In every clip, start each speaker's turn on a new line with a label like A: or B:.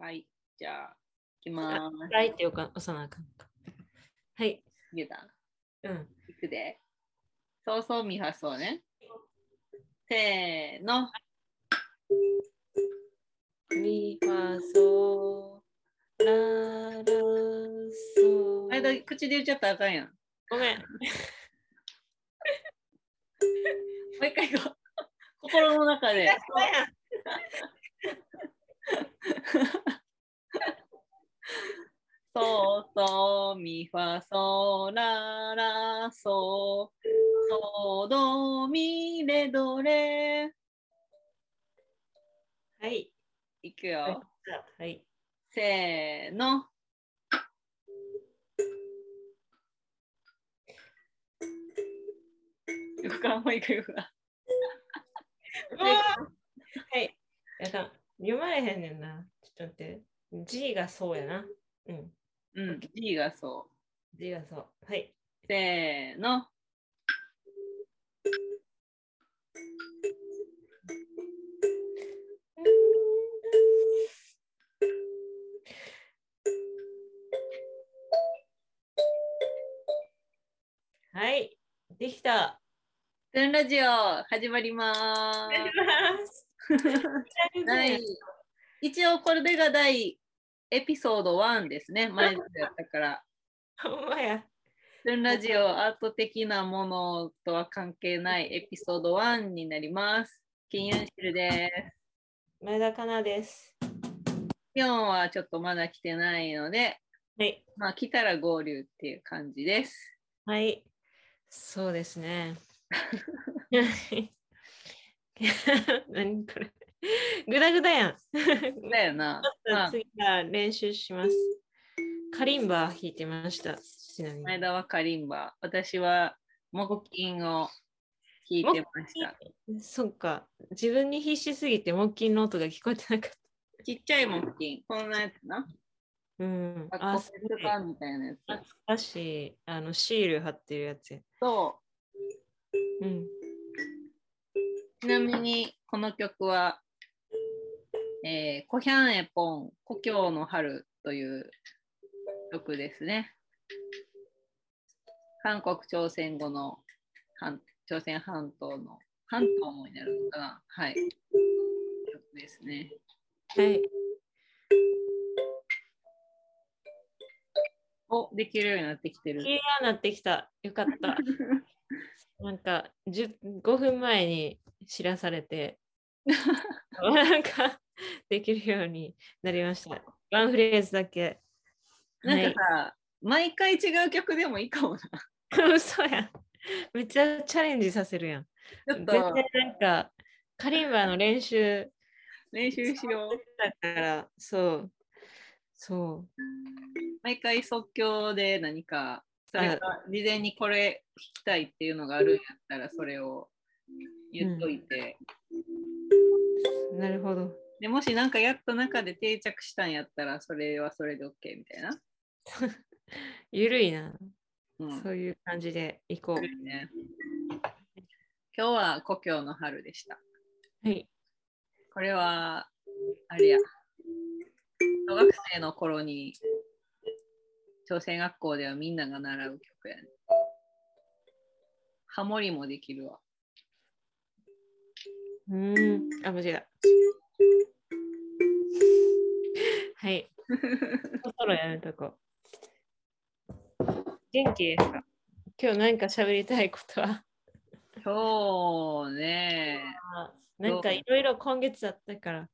A: はい。じゃあ、いきまーす。
B: はいってよか押さなあかんか。はい。
A: 言うた
B: うん。
A: いくで。そうそう、みはそうね。せーの。
B: ミファソララソ
A: あれだ、口で言っちゃったらあかんやん。も
B: ごめん。
A: う一回行こう。心の中で。そうそう、みファソララソソドミレドレ。
B: はい。
A: いくよ。
B: はい。
A: せーの。よくかもう一回よくか。
B: はい。やだ。読まれへんねんな。ちょっと待って。G がそうやな。うん。
A: うん、G がそ
B: G がそう。はい。
A: う。せーの。
B: はい。できた。
A: トゥンラジオ始まりまーす。第一応これが第エピソード1ですね。前のやったから。
B: ほんまや。
A: ラジオアート的なものとは関係ないエピソード1になります。金ユンシルです。
B: 前田かなです。
A: 今日はちょっとまだ来てないので、
B: はい。
A: まあ来たら合流っていう感じです。
B: はい。そうですね。何これ。ぐだぐだやん。
A: だよな。まあ、
B: 次は練習します。カリンバ弾いてました。ちなみに。
A: 前田はカリンバ、私は木琴を弾いてました。
B: そっか。自分に必死すぎて木琴の音が聞こえてなかった。
A: ちっちゃい木琴、こんなやつな。
B: うん。
A: あ、
B: あ、
A: コ
B: すごい
A: ップ缶みたいなやつ。
B: 懐かしい。あの、シール貼ってるやつや。
A: そ
B: うん。
A: う。ちなみに、この曲は、えー、コヒャンエポン、故郷の春という曲ですね。韓国朝鮮語の半朝鮮半島の半島もになるのかな？はい。曲ですね。
B: はい。
A: お、できるようになってきてる
B: き。れいになってきた。よかった。なんか10 5分前に知らされて、なんかできるようになりました。ワンフレーズだけ。
A: なんかさ、毎回違う曲でもいいかもな。
B: はい、嘘やん。めっちゃチャレンジさせるやん。
A: ちょっ
B: 絶対
A: と
B: なんか、カリンバの練習
A: 練習しよう。
B: だから、そう。そ
A: 毎回即興で何か、それが事前にこれ弾きたいっていうのがあるんやったら、それを言っといて。
B: う。なるほど。
A: でもしなんかやった中で定着したんやったら、それはそれで OK みたいな。
B: ゆるいな。
A: うん。
B: そういう感じでいこう。
A: ね、今日は故郷の春でした。
B: はい。
A: これは、あれや、小学生の頃に、朝鮮学校ではみんなが習う曲やね。ハモリもできるわ。
B: うーん。あ、間違えた。はい。そろそろやめとこう。元気ですか？今日何か喋りたいことは？
A: 今日ね、
B: なんかいろいろ今月あったから。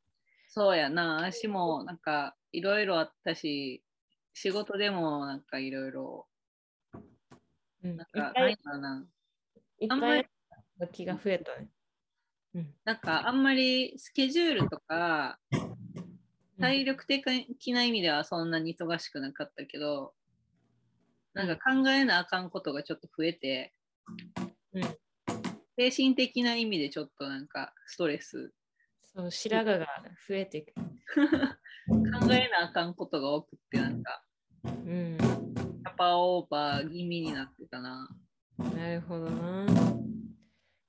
A: そうやな、私もなんかいろいろあったし、仕事でもなんかいろいろ、
B: うん、
A: なんか、ないかな。
B: いっぱい気が増えたね。うん。
A: なんかあんまりスケジュールとか、体力的な意味ではそんなに忙しくなかったけど、なんか考えなあかんことがちょっと増えて、
B: うん
A: 精神的な意味でちょっとなんかストレス、
B: そう、白髪が増えていく。
A: 考えなあかんことが多くって、なんか、
B: うん。
A: キャパオーバー気味になってたな。
B: なるほどな。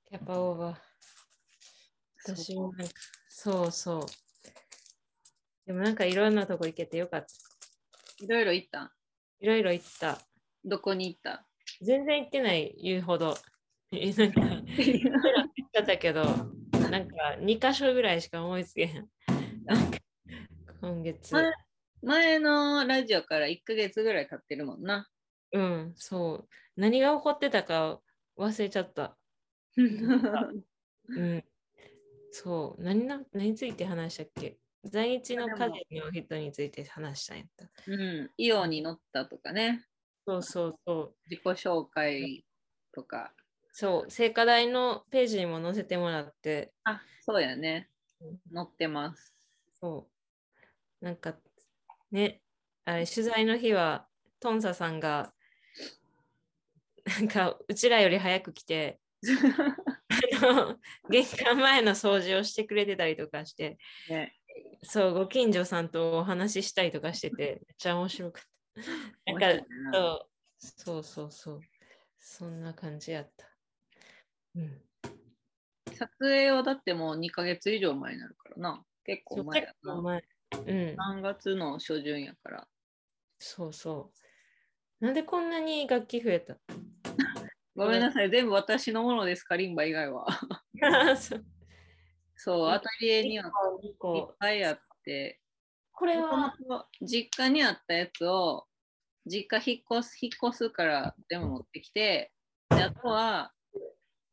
B: キャパオーバー。私もなんか、そうそう。でもなんかいろんなとこ行けてよかった。
A: いろいろ行った
B: いろいろ行った。
A: どこに行った？
B: 全然行ってない言うほど。え なんか、行ったけど、なんか2箇所ぐらいしか思いつけへん。なんか今月。
A: 前前のラジオから1ヶ月ぐらい経ってるもんな。
B: うん、そう。何が起こってたか忘れちゃった。うん。そう。何な何について話したっけ？在日の家事の人について話したんやった。
A: うん、イオンに乗ったとかね、
B: そうそうそう。
A: 自己紹介とか。
B: そう、聖火台のページにも載せてもらって、
A: あ、そうやね
B: うん。
A: 乗ってます。
B: そう。なんか、ね、あれ、取材の日は、トンサさんが、なんか、うちらより早く来て、あ の玄関前の掃除をしてくれてたりとかして、
A: ね、
B: そう、ご近所さんとお話ししたりとかしてて、めっちゃ面白かった。なんかそうそうそうそんな感じやった。うん。
A: 撮影はだってもう2ヶ月以上前になるからな。結構前や
B: 結構
A: な。
B: 前。うん。
A: 3月の初旬やから。
B: そうそう。なんでこんなに楽器増えた
A: ごめんなさい、全部私のものです、カリンバ以外は。
B: そう
A: アトリエには
B: 2
A: いっ
B: 個。
A: ぱいあって、
B: これは、
A: と実家にあったやつを、実家引っ越す引っ越すから全部持ってきて、であとは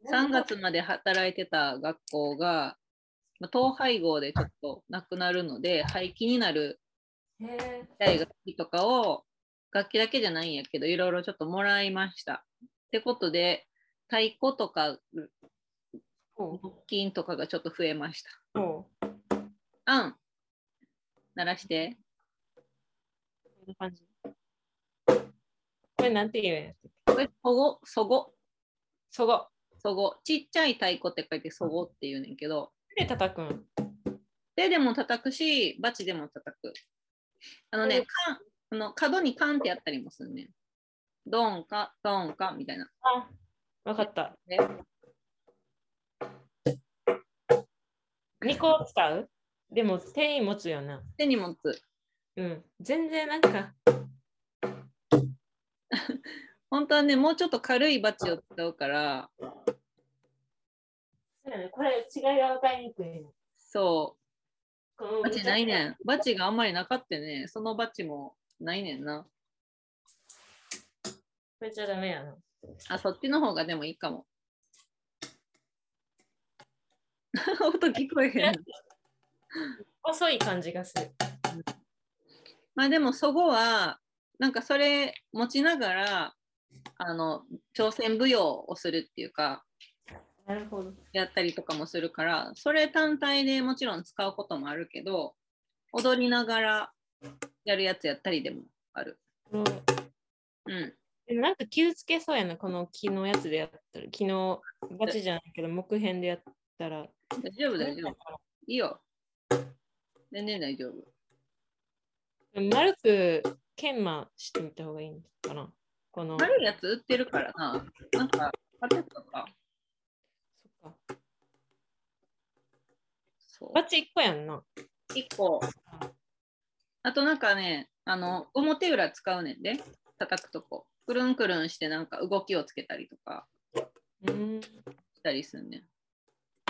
A: 3月まで働いてた学校が、まあ統廃合でちょっとなくなるので、廃棄になる
B: へー
A: ちっちゃい楽器とかを、楽器だけじゃないんやけど、いろいろちょっともらいました。ってことで、太鼓とか、木琴とかがちょっと増えました。あん、鳴らして。
B: こんな感じ。これなんて言うんやったっけ
A: これ、そご、そご、
B: そご。
A: そご。ちっちゃい太鼓って書いてそごって言うねんけど、
B: で叩くん？
A: 手でも叩くし、バチでも叩く。あのね、
B: うん
A: あの角にカンってやったりもするねん。ドンか、ドンかみたいな。
B: あ、わかった。
A: ね
B: 2個使う？でも手に持つよな。
A: 手に持つ。
B: うん。全然なんか、
A: 本当はね、もうちょっと軽いバチを使うから、
B: そうやね、これ違いが分かりにくいね。
A: そう、バチないねん。バチがあんまりなかったね。そのバチもないねんな。
B: これじゃダメやな。
A: あ、そっちの方がでもいいかも。音聞こえへん。
B: 細い感じがする。
A: まあでもそこはなんかそれ持ちながらあの朝鮮舞踊をするっていうか
B: なるほど。
A: やったりとかもするからそれ単体でもちろん使うこともあるけど踊りながらやるやつやったりでもある。
B: うん
A: うん。
B: でもなんか気をつけそうやな、この木のやつでやったら。昨日、バチじゃないけど、木片でやったら。
A: 大丈夫大丈夫。いいよ。全然大丈夫。
B: 丸く研磨してみた方がいいのかな。この。
A: 悪いやつ売ってるからな。なんか、パテとか。
B: そっか
A: そう。
B: バチ1個やんな。
A: 1個。あとなんかね、あの、表裏使うねんで、叩くとこ。くるんくるんしてなんか動きをつけたりとか
B: うん。
A: したりすんねん。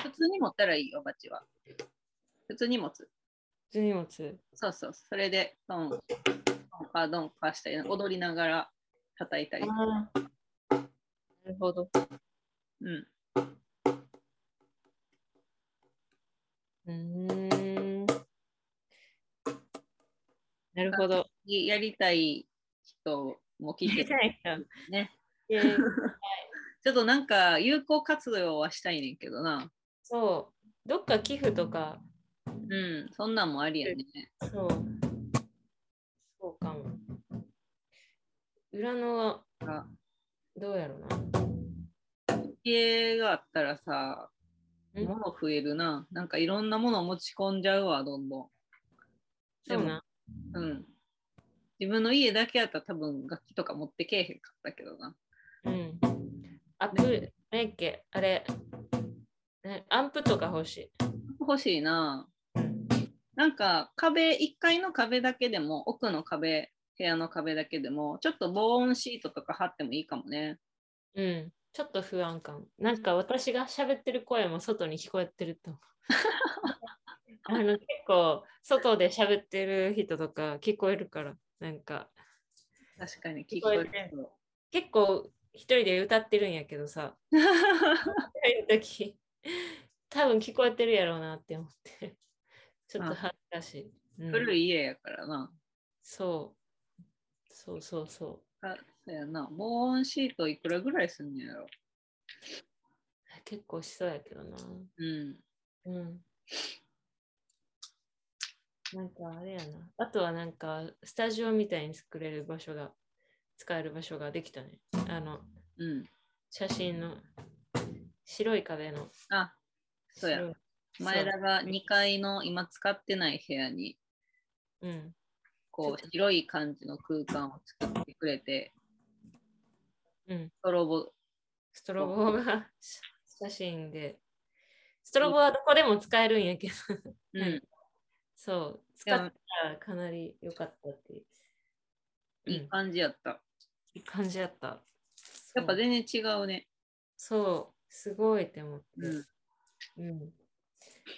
A: 普通に持ったらいいよ、バチは。普通に持つ。
B: 普通に持つ。
A: そうそう。それで、ドン、ドンカドンカしたり、踊りながら叩いたり。
B: ああ。なるほど。
A: うん。
B: うーん。なるほど。
A: やりたい人も聞いてるね。
B: えー
A: ちょっとなんか有効活用はしたいねんけどな。
B: そう。どっか寄付とか、
A: うん、そんなんもありやね。
B: そう。そうかも。裏のは
A: あ
B: どうやろうな。
A: 家があったらさ、
B: ん？
A: 物増えるな。なんかいろんなもの持ち込んじゃうわ、どんどん。でも
B: な。
A: うん。自分の家だけやったら多分楽器とか持ってけえへんかったけどな。
B: うん。アップ、何やっけ？あれ、ねアンプとか欲しい。
A: 欲しいな。なんか壁、1階の壁だけでも、奥の壁、部屋の壁だけでも、ちょっと防音シートとか貼ってもいいかもね。
B: うん。ちょっと不安感。なんか私が喋ってる声も外に聞こえてると思う。あの結構外で喋ってる人とか聞こえるから、なんか
A: 確かに聞こえるけど。
B: 結構一人で歌ってるんやけどさ、時多分聞こえてるやろうなって思って、ちょっと恥ずかしい。うん
A: 古い家やからな。
B: そう。そうそうそ
A: あそうやな。防音シートいくらぐらいすんのやろ？
B: う。結構しそうやけどな。
A: うん。
B: うん。なんかあれやな。あとはなんかスタジオみたいに作れる場所が、使える場所ができたね。あの、
A: うん。
B: 写真の白い壁の。
A: あ、そうや。前田が2階の今使ってない部屋に、
B: うん。
A: こう、広い感じの空間を作ってくれて、
B: うん。
A: ストロボ、
B: ストロボが写真で。ストロボはどこでも使えるんやけど。
A: うん。
B: そう。使ったらかなり良かったっていう。
A: いい感じやった。
B: いい感じやった。
A: やっぱ
B: そう
A: 全然違うね。
B: そう、すごいって思って。
A: うん。
B: うん。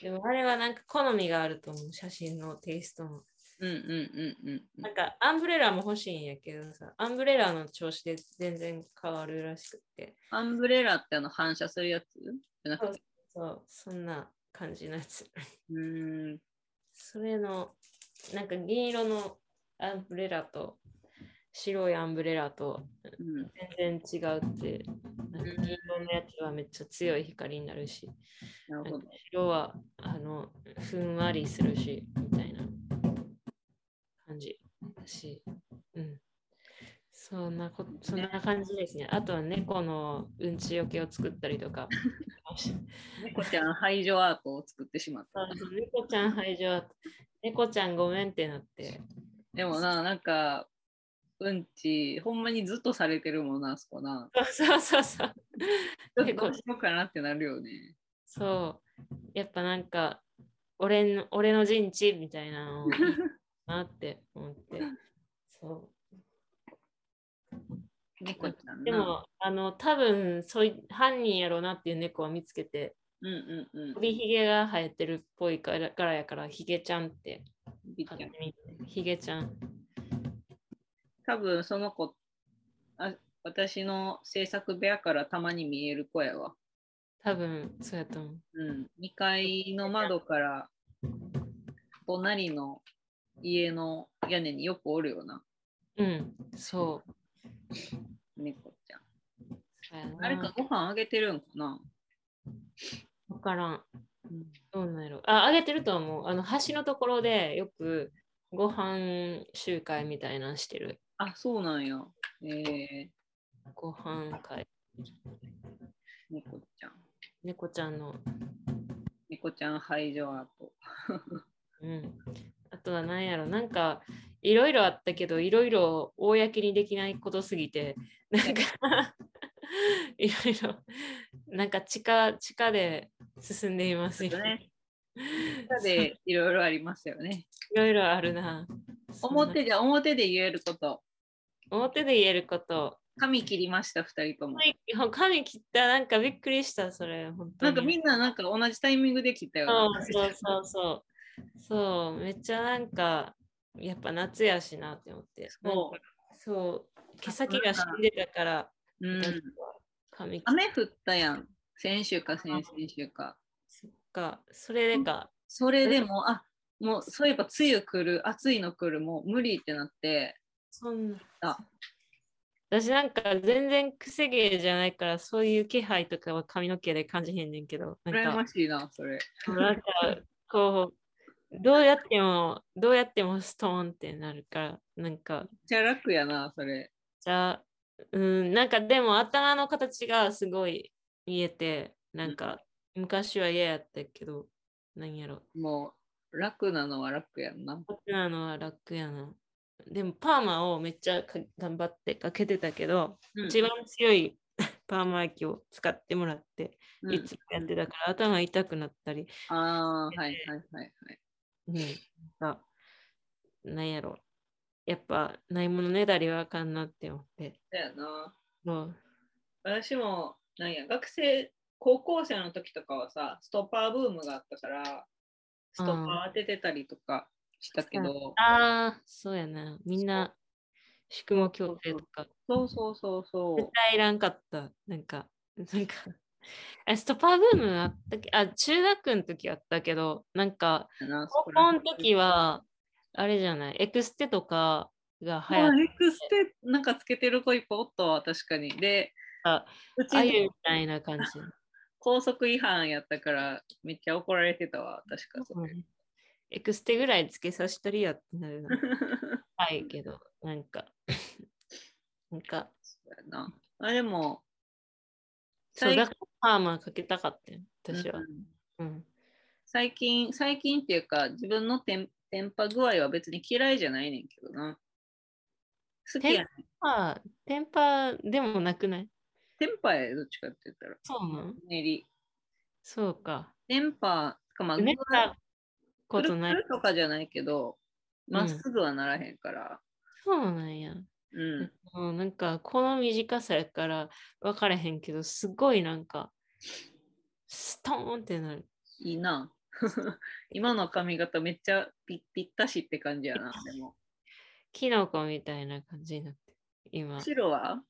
B: でもあれはなんか好みがあると思う、写真のテイストの。
A: うんうんうんうんうん
B: なんかアンブレラも欲しいんやけどさ、アンブレラの調子で全然変わるらしくて。
A: アンブレラってあの反射するやつ？じゃなくて？
B: そう、そんな感じのやつ。
A: うーん。
B: それの、なんか銀色のアンブレラと白いアンブレラと
A: うん。
B: 全然違うって、なんか銀色のやつはめっちゃ強い光になるし、
A: なる。
B: 白はあのふんわりするし、みたいな感じだし、うん。そんなこそんな感じですね。あとは猫のうんちよけを作ったりとか。
A: 猫ちゃん排除アートを作ってしまった。
B: 猫ちゃん排除。猫ちゃんごめんってなって。
A: でもな、なんか、うんち、ほんまにずっとされてるもんな、あそこな。
B: そうそうそう。
A: ちょっとどうしようかなってなるよね。
B: そう。やっぱなんか、俺の俺の陣地みたいなの なって思って。そ
A: 猫ちゃん
B: う。で
A: な。
B: も、あの、多分そういう犯人やろうなっていう猫を見つけて、
A: うんうんうん。
B: 首ひげが生えてるっぽいからからやから、ひげちゃんって。ひげちゃん。
A: 多分その子あ、私の制作部屋からたまに見える子やわ。
B: 多分そうやと思う。
A: うん。2階の窓から隣の家の屋根によくおるよな、
B: うん、そう。
A: 猫ちゃん。誰かご飯あげてるんかな、
B: わからん。
A: うん、
B: どうなんやろ。あ、あげてると思う。あの、橋のところでよくご飯集会みたいなのしてる。
A: あ、そうなんや。え
B: ご飯会。
A: ー、猫ちゃん。
B: 猫ちゃんの。
A: 猫ちゃん排除アート。
B: うん。あとは何やろ。なんか、いろいろあったけど、いろいろ公にできないことすぎて、なんか、いろいろ、なんか地下、地下で進んでいますよ。
A: ね。下でいろいろありますよね。
B: いろいろあるな。
A: 表じゃ表で言えること。
B: 表で言えること。
A: 髪切りました、二人とも。
B: 髪切った、なんかびっくりした、それ、本当に。
A: なんかみんななんか同じタイミングで切ったよな。
B: そうそうそうそう。めっちゃなんか、やっぱ夏やしなって思って。
A: そう
B: そう、毛先が死んでたから、
A: うん。雨降ったやん。先週か先々週か。
B: そっか、それでか。
A: それでも、あもうそういえば梅雨来る、暑いの来る、もう無理ってなって、
B: そんな。
A: あ
B: 私なんか全然癖毛じゃないから、そういう気配とかは髪の毛で感じへんねんけど、なん
A: 羨
B: か
A: ましいな、それ。
B: なんかこう、どうやっても、どうやってもストーンってなるから、なんか、
A: めっちゃ楽やな、それ。
B: じゃあ、うん、なんかでも頭の形がすごい見えて、なんか昔は嫌やったけど、なんやろ。
A: もう楽なのは楽やんな。
B: 楽なのは楽やな。でもパーマをめっちゃか頑張ってかけてたけど、
A: うん
B: 一番強い パーマ液を使ってもらって、
A: うん
B: いつもやってたから頭痛くなったり、
A: ああ、はいはいはいはい。
B: うん。あなんやろ。やっぱ、ないものねだりはあかんなって思って。
A: だよな。
B: そう
A: 私も、なんや、学生、高校生の時とかはさ、ストッパーブームがあったから、ストッパー当ててたりとかしたけど、
B: ああ、そうやな。みんな、縮毛矯正とか、
A: そうそうそうそう
B: 絶。対いらんかった。なんか、なんか、あストパーブームあったっけあ、中学の時あったけど、なんか、高校の時は、あれじゃない、エクステとかが流行っ
A: まあ、エクステなんかつけてる子いっぱいおったわ、確かに。で、
B: た、
A: うち
B: あゆみたいな感じ。
A: 高速違反やったからめっちゃ怒られてたわ、確かそれ。
B: エクステぐらいつけさしとりやってなるな。はいけど、なんか、なんか、
A: そうやな。あ、でも、
B: そう、パーマかけたかったよ、私は
A: う。ん
B: うん。
A: 最近、最近っていうか、自分のテンテンパ具合は別に嫌いじゃないねんけどな。好きやねん。
B: まあ、テンパでもなくない？
A: テンパやどっちかって言ったら。
B: そうなの
A: 練り。
B: そうか。
A: テンパか、まあ、
B: ことない
A: くる。くるとかじゃないけど、
B: ん
A: まっすぐはならへんから。
B: そうなんや。
A: うん。
B: なんか、この短さやから分からへんけど、すごいなんか、ストーンってなる。
A: いいな。今の髪型めっちゃぴぴったしって感じやな。でも。
B: キノコみたいな感じになってる。今。
A: 後ろは？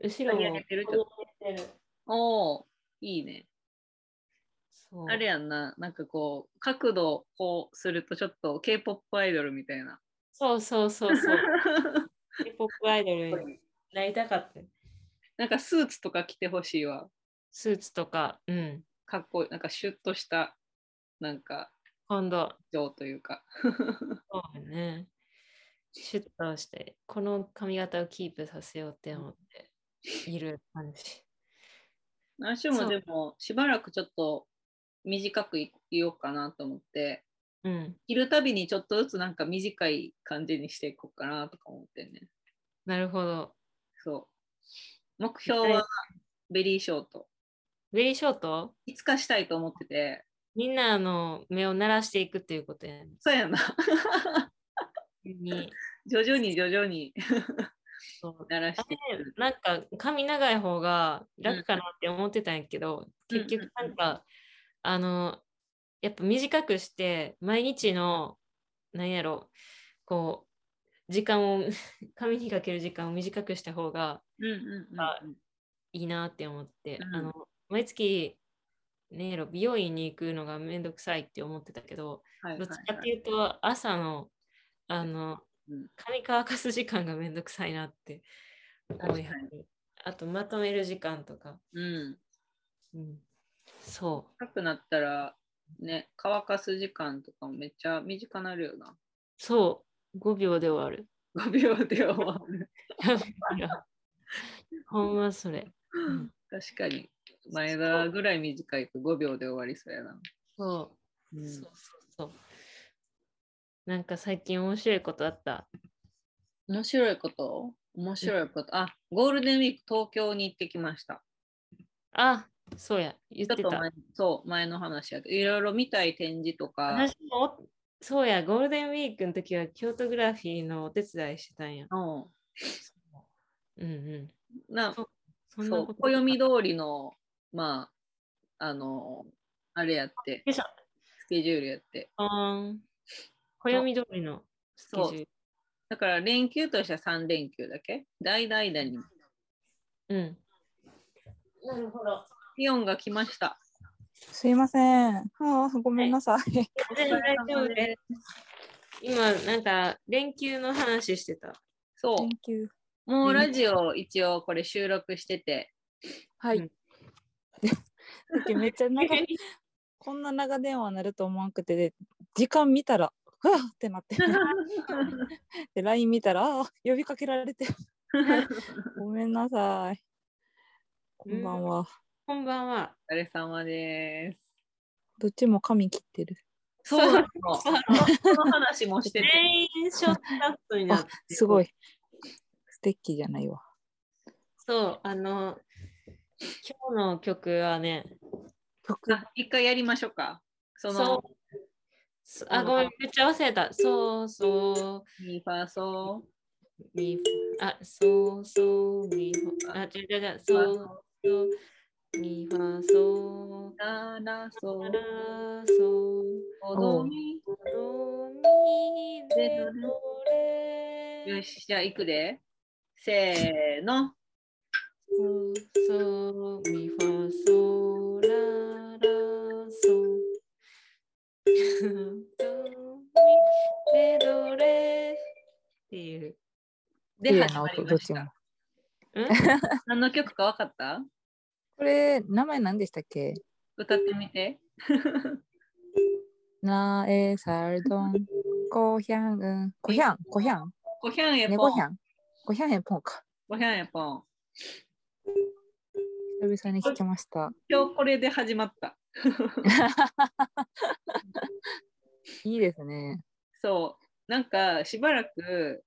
B: 後ろも
A: 刈り上げてる？ちょっ
B: 上げてる
A: おおいいね。あれやんな。なんかこう、角度こうするとちょっと K-POP アイドルみたいな。
B: そうそうそうそう。K-POP アイドルになりたかった。
A: なんかスーツとか着てほしいわ。
B: スーツとか、うん。
A: かっこいい。なんかシュッとした、なんか、
B: 今度、
A: 情というか。
B: そうだね。シュッとして、この髪型をキープさせようって思っている感じ。
A: 私も
B: そう
A: でも、しばらくちょっと短くいようかなと思って、
B: うん。
A: 着るたびにちょっとずつなんか短い感じにしていこうかなとか思ってんね。
B: なるほど。
A: そう。目標はベリーショート。
B: ベリーショート？
A: いつかしたいと思ってて、
B: みんなの目を鳴らしていくっていうことやね。
A: そうやな。
B: に。
A: 徐々に徐々に。
B: そう。
A: 鳴らして。
B: なんか髪長い方が楽かなって思ってたんやけど、
A: うん。
B: 結局なんか、あのやっぱ短くして毎日のなんやろこう時間を 髪にかける時間を短くした方が
A: うんうんうん
B: あいいなって思って、
A: うん
B: あの毎月なんやろ美容院に行くのがめんどくさいって思ってたけど、
A: はい
B: どっちかって
A: はい
B: いうと朝のあの
A: うん。
B: 髪乾かす時間がめんどくさいなって思いあとまとめる時間とか、
A: うん。
B: うん、そ
A: 高くなったら、ね、乾かす時間とかもめっちゃ短くなるよな。
B: うそう。5秒で終わる。
A: 5秒で終わる。
B: ほんまそれ、うん。
A: 確かに。前田ぐらい短いと5秒で終わりそうやな。
B: そう。
A: うん。
B: そうそうそう。なんか最近面白いことあった？
A: 面白いこと？面白いこと？あ、ゴールデンウィーク東京に行ってきました。
B: あそうや。言ってた。
A: そう、前の話やけど、いろいろ見たい展示とか、
B: 私もおそうや。ゴールデンウィークの時は京都グラフィーのお手伝いしてたんや。
A: うん。
B: う。んうん。
A: な
B: そそんなこと
A: 暦通りの、まあ、あの、あれやってスケジュールやって。
B: あ暦通りのスケジュール
A: だから連休としては3連休だけ？大々々に
B: うんなるほど
A: 気温が来ました。
C: すいません。ああ、ごめんなさい。
B: 大丈夫です今なんか連休の話してた
A: そ.う。もうラジオ一応これ収録してて、
C: はい。めっちゃ長いこんな長電話なると思わんくてで、時間見たら、ふわってなって。で、LINE 見たら、ああ、呼びかけられて。ごめんなさい。こんばんは。
B: こんばんは
A: お疲れ様です。
C: どっちも髪切ってる。
A: そうなの。その話もしてて。
B: 全員ショートカットになっ
C: あ
B: て、
C: すごい。素敵じゃないわ。
B: そうあの今日の曲はね
C: 曲。
A: あ一回やりましょうか。その
B: そそあ、ごめん、めっちゃ忘れた。そうそう。
A: ミファソ
B: ミあ、そうそう、ミファ、あ、違う違う違う、そうそう、ミファ、そう、
A: ララソ
B: ラ、そう、
A: ドミ
B: ドミ、レドレ、
A: よし、じゃあ行くで。せーの。で始まり
C: 音どっちも
A: ました。。
B: うん？
A: 何の曲か分かった？
C: これ、名前何でしたっけ？
A: 歌ってみて。
C: なえさるどん、こひゃんうん。こひゃん、こひゃん、
A: ごひゃんえぽん。
C: ねごひゃん。ごひゃんえぽんか。
A: ごひゃんえぽん。
C: 久々に聞きました。
A: 今日これで始まった。
C: いいですね。
A: そう。なんかしばらく、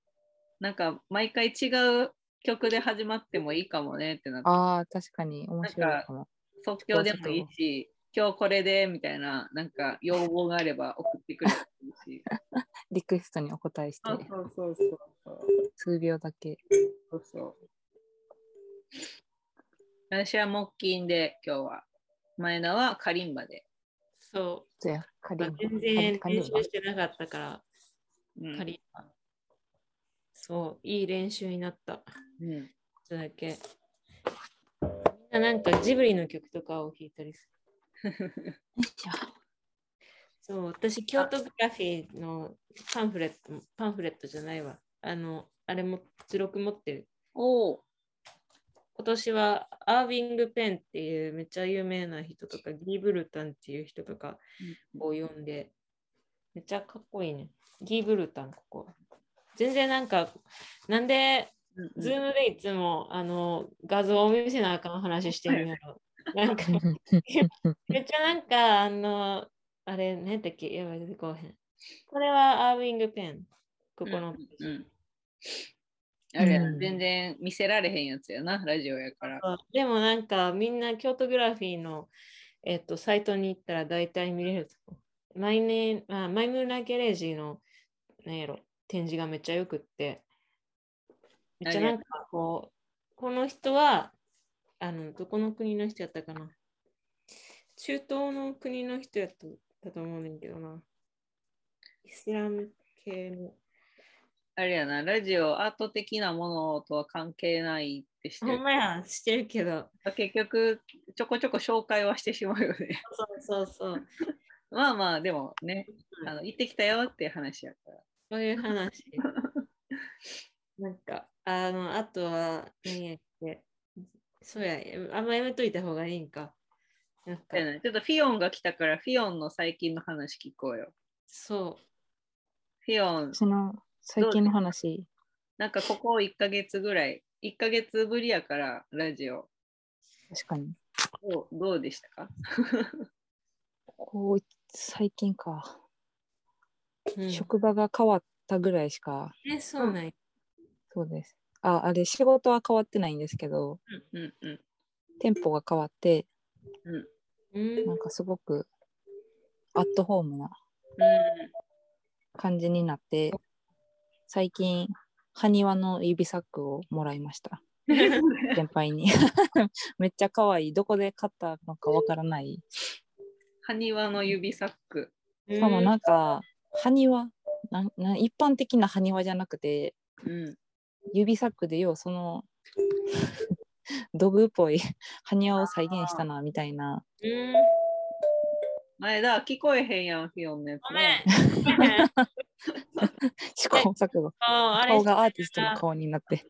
A: なんか毎回違う曲で始まってもいいかもねってなって、
C: ああ、確かに面白いかも。
A: 即興でもいいし、今日これでみたいな、なんか要望があれば送ってくれてもいいし。
C: リクエストにお答えして
A: そうそうそうそう。
C: 数秒だけ。
A: そうそう。私は木琴で今日は。前田はカリンバで。
B: そ
C: じゃあ、仮
B: う。
C: に。
B: 全然
C: カリンバ
B: 練習してなかったから、
A: うん
B: 仮に。そう、いい練習になった。
A: うん、
B: それだけ。みんななんかジブリの曲とかを弾いたりする。そう、私、京都グラフィーのパンフレット、パンフレットじゃないわ。あの、あれも、図録持ってる。
A: おお。
B: 今年はアービング・ペンっていうめっちゃ有名な人とか、ギー・ブルタンっていう人とかを呼んで、めっちゃかっこいいね。ギー・ブルタン、ここ。全然なんか、なんで、
A: うん
B: ズームでいつもあの画像を見せなあかん話してるんやろ。なんか、めっちゃなんか、あの、あれ、ねだっけ？やばい、出てこうへん。これはアービング・ペン。ここの。
A: うんうんあれや、
C: うん
A: 全然見せられへんやつやな、ラジオやから。
B: でもなんかみんな京都グラフィーの、えっと、サイトに行ったら大体見れると。マイネあマイムーナ・ゲレージの、なんやろ、展示がめっちゃよくって。めっちゃなんかこう、この人は、あの、どこの国の人やったかな。中東の国の人やっただと思うねんけどな。イスラム系の。
A: あれやな、ラジオアート的なものとは関係ないってしてる
B: ほんまや、してるけど。
A: 結局、ちょこちょこ紹介はしてしまうよね。
B: そうそうそう。
A: まあまあ、でもね、あの行ってきたよっていう話やから。
B: そういう話。なんか、あの、あとは、何やっけ？そうや、あんまやめといた方がいいんか。なんか
A: ちょっとフィオンが来たから、フィオンの最近の話聞こうよ。
B: そ
A: フィオン、
C: 私の最近の話。
A: なんかここ1ヶ月ぐらい、1ヶ月ぶりやから、ラジオ。
C: 確かに。
A: どうどうでしたか？
C: こう、最近か。
B: う。うん、
C: 職場が変わったぐらいしか、
B: え、そうなんや。
C: そうです。あ、あれ、仕事は変わってないんですけど、
A: うんうんうん。
C: 店舗が変わって、
B: うん。
C: なんかすごくアットホームな感じになって、最近、埴輪の指サックをもらいました。先輩に。めっちゃ可愛い。どこで買ったのかわからない。
A: 埴輪の指サック。
C: しかもなんか、埴輪？なんなん一般的な埴輪じゃなくて、
A: うん。
C: 指サックでようその道具っぽい埴輪を再現したなみたいな
B: うん。
A: 前だ、聞こえへんやん、フィオンのやつ
B: ご
A: な。
B: めん。
C: 試行錯誤 顔がアーティストの顔になって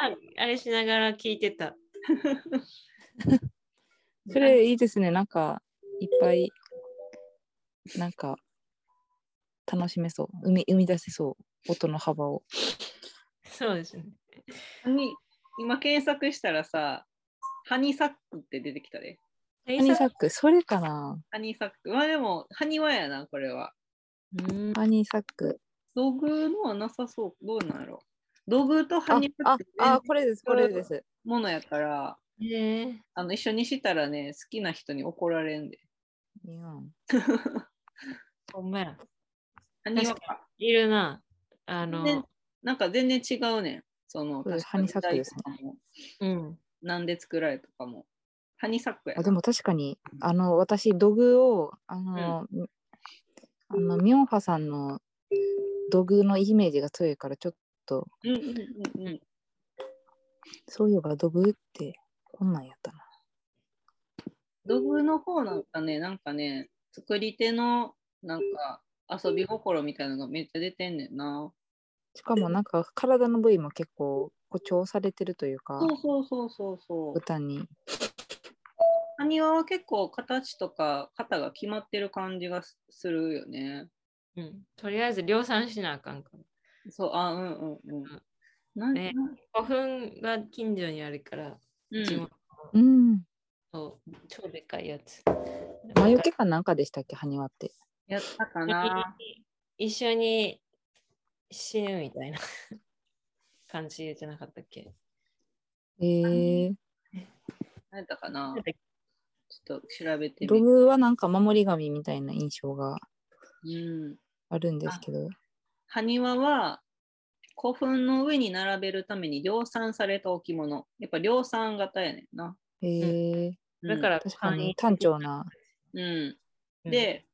B: ああれしながら聞いてた。
C: それいいですねなんかいっぱいなんか楽しめそう生み生み出せそう音の幅を
B: そうですね。
A: に今検索したらさ、ハニーサックって出てきたで。
C: ハニーサック？それかな
A: ハニーサック。まあでも、ハニワやな、これは。
B: うん
C: ハニーサック
A: 道具のはなさそう。どうなんやろ。道具とハ
C: ああ
A: ニーサック
C: あこれですこれです
A: ものやから、
B: えー
A: あの一緒にしたらね、好きな人に怒られんで。
C: いやん
B: ほんまや。確
A: か。
B: いるな。あの、
A: ねなんか全然違うねん。その、
C: ハニサックですね
B: うん。
A: なんで作られたかも。ハニサックやな。
C: あでも確かにあの私土偶をあの、あのミョンファさんの土偶のイメージが強いからちょっと
A: うんうんうんうん。
C: そういえば土偶ってこんなんやったな。
A: 土偶の方なんかね、なんかね、作り手のなんか遊び心みたいなのがめっちゃ出てんねんな。
C: しかもなんか体の部位も結構誇張されてるというか
A: そうそうそうそうそう。
C: 歌に
A: 埴輪は結構形とか型が決まってる感じがすするよね。
B: うん。とりあえず量産しなあかんから。
A: そう、あ、うんうんうん。なん
B: ね古墳が近所にあるから、
A: うん
B: 地元
C: うん
B: の超でかいやつ。
C: 魔除けかなんかでしたっけ埴輪って。
A: やったかな。
B: 一緒に死ぬみたいな 感じじゃなかったっけ？
C: えー、
A: 何やったかな？ちょっと調べて
C: 土
A: みる。
C: 偶はなんか守り神みたいな印象が
A: うん。
C: あるんですけど。
A: 埴輪は古墳の上に並べるために量産された置物。やっぱ量産型やねんな。
C: えー、
A: うん
B: だから、
C: 確かに単調な。
A: うん。
B: うん、
A: で、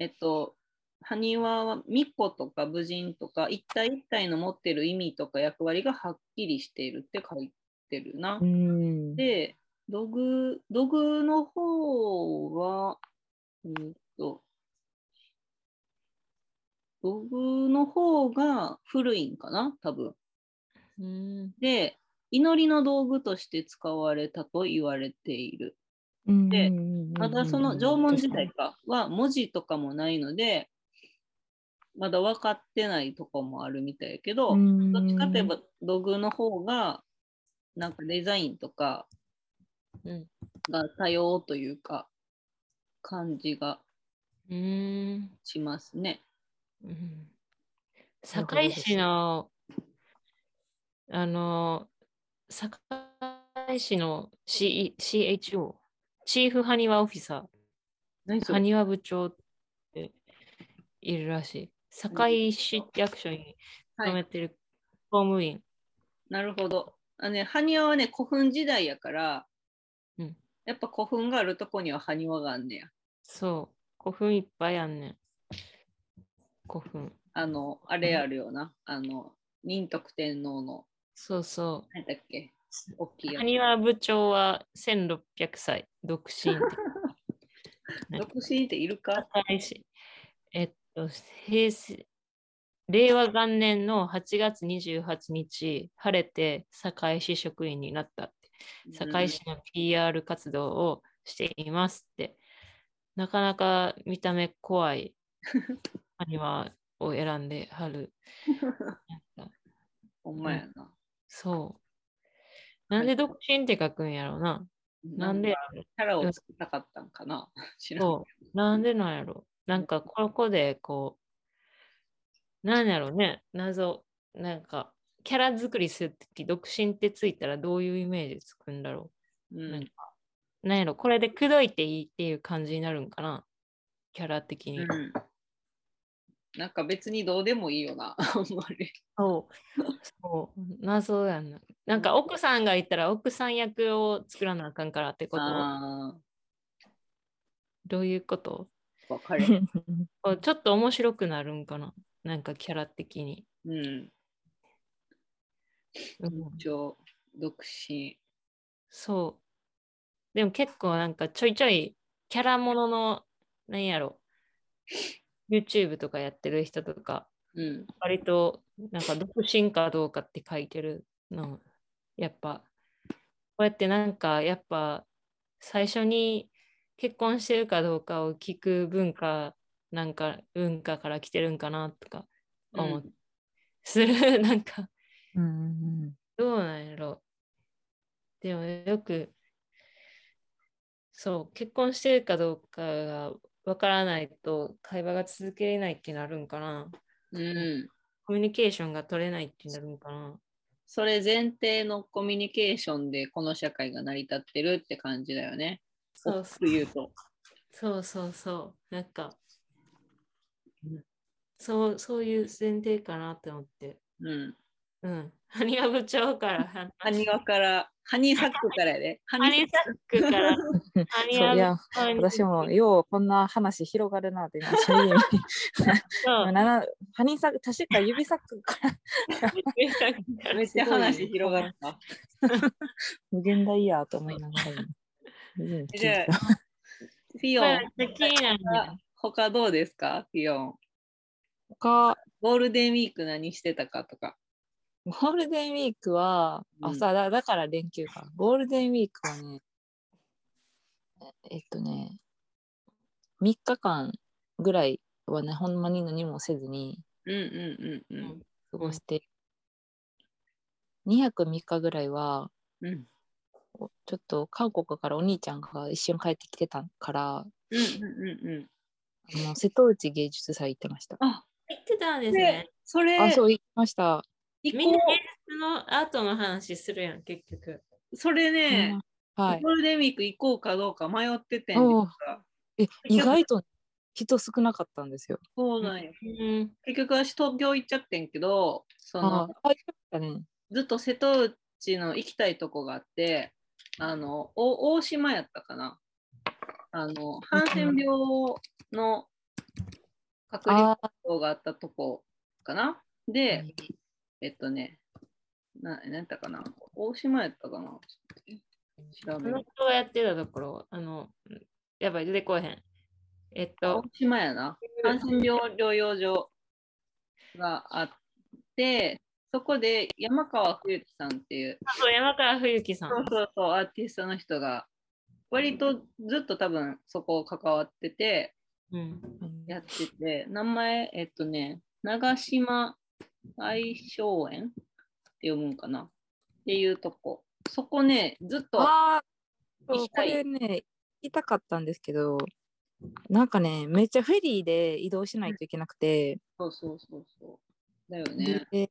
A: えっと、埴輪は巫女とか武人とか一体一体の持ってる意味とか役割がはっきりしているって書いてるな。
C: うん。
A: で、土偶、土偶の方は、えーっと、土偶の方が古いんかな多分。
B: うん。
A: で、祈りの道具として使われたと言われている。でまだその縄文時代かは文字とかもないので、まだ分かってないとこもあるみたいやけど、
C: うん
A: どっちかといえば土偶の方が、なんかデザインとか
B: うん。
A: が多様というか、感じが
B: うん。
A: しますね。
B: うん堺市の、あの、堺市の C CHO、チーフハニワオフィサー、ハニワ部長っているらしい。堺市役所に勤めてる公務員。
A: なるほど。あね、埴輪はね、古墳時代やから、
B: うん
A: やっぱ古墳があるとこには埴輪があんねや。
B: そう、古墳いっぱいあんねん。古墳。
A: あの、あれあるよな。あの、仁徳天皇の、
B: そうそ
A: 何だっけ？大きいや
B: う。ハニワ部長は1600歳、独身。
A: 独身っているか？
B: えっと、平成、令和元年の8月28日、晴れて堺市職員になったって。堺市の PR 活動をしていますって。なかなか見た目怖いアニマを選んではる。
A: ほんまやな。
B: そう。なんで独身って書くんやろうな。なんでやろ
A: キャラを作りたかったんかな 知らん
B: そう。なんでなんやろなんかここでこう、なんやろね、謎。なんか、キャラ作りするとき、独身ってついたらどういうイメージつくんだろ
A: う
B: う。なん
A: ん
B: か、なんやろ、これで口説いていいっていう感じになるんかな。キャラ的に。
A: うんなんか別にどうでもいいよな。あんまり。
B: そう。そう。謎やんな。なんか奥さんがいたら奥さん役を作らなあかんからってこと
A: あ
B: どういうこと？
A: あ、わかる。
B: ちょっと面白くなるんかな？なんかキャラ的に。
A: うん。
B: うん
A: 独身。
B: そう。でも結構なんかちょいちょいキャラものの、なんやろ、YouTube とかやってる人とか、
A: うん。
B: 割となんか独身かどうかって書いてるの。やっぱ、こうやってなんかやっぱ最初に結婚してるかどうかを聞く文化なんか文化から来てるんかなとか思う、
A: うん。
B: する。なんか。
C: うんうん。
B: どうなんやろ。でもよく、そう、結婚してるかどうかがわからないと会話が続けれないってなるんかな。
A: うん。
B: コミュニケーションが取れないってなるんかな。
A: それ前提のコミュニケーションでこの社会が成り立ってるって感じだよね。
B: そう
A: 大きく言うと。
B: そうそうそう。なんか、そうそういう前提かなって思って。
A: うん。
B: うん。ハニワ部長から話
A: ハニワから、ハニーサックからやで。ハ
B: ハニーサックから。
C: 私もようこんな話広がるなって今
B: そう。
C: ななハニーサック確か指サックから。
A: めっちゃ話広がった。
C: 無限大やと思いながら
A: じゃあ
C: た、
A: フィヨン、他どうですか？フィヨン。
C: 他。
A: ゴールデンウィーク何してたかとか。
C: ゴールデンウィークは、
A: うん
C: あさだだから連休かゴールデンウィークはねえっとね3日間ぐらいはねほんまに何もせずに
A: うんうんうんうん。
C: 過ごして、2泊3日ぐらいは
A: うん
C: おちょっと韓国からお兄ちゃんが一緒に帰ってきてたから
A: うんうんうんうん。
C: あの瀬戸内芸術祭行ってました。
A: あ、
B: 言ってたんです
A: で
B: ね。、
A: それ、
C: あ、そう行きました。
B: みんな芸術のアートの話するやん、結局。
A: う。それね、
C: うんはい。
A: ゴールデンウィーク行こうかどうか迷っててん
C: え、意外と人少なかったんですよ。
A: そうなんよ。
B: うん。
A: 結局私東京行っちゃってんけど、そ
C: あ
A: の。ずっと瀬戸内の行きたいとこがあって、あの、お大島やったかな。あの、ハンセン病の隔離があったとこかな。で、えっとね、な、なんたかな？大島やったかな？調べる。
B: 人がやってたところ、あの、やばい、出てこえへん。えっと
A: 大、島やな。ハンセン病療養所があって、そこで山川冬樹さんっていう、
B: そう山川冬樹さん。
A: そうそうそう、アーティストの人が、割とずっと多分そこ関わってて、
B: うん。
A: やってて、名前、えっとね、長島愛荘園？って読むんかな？っていうとこ。そこね、ずっと、
C: ああ、こ
A: 行きたい
C: れね、行きたかったんですけど、なんかね、めっちゃフェリーで移動しないといけなくて、
A: そうそうそうそう。だよね。
C: で、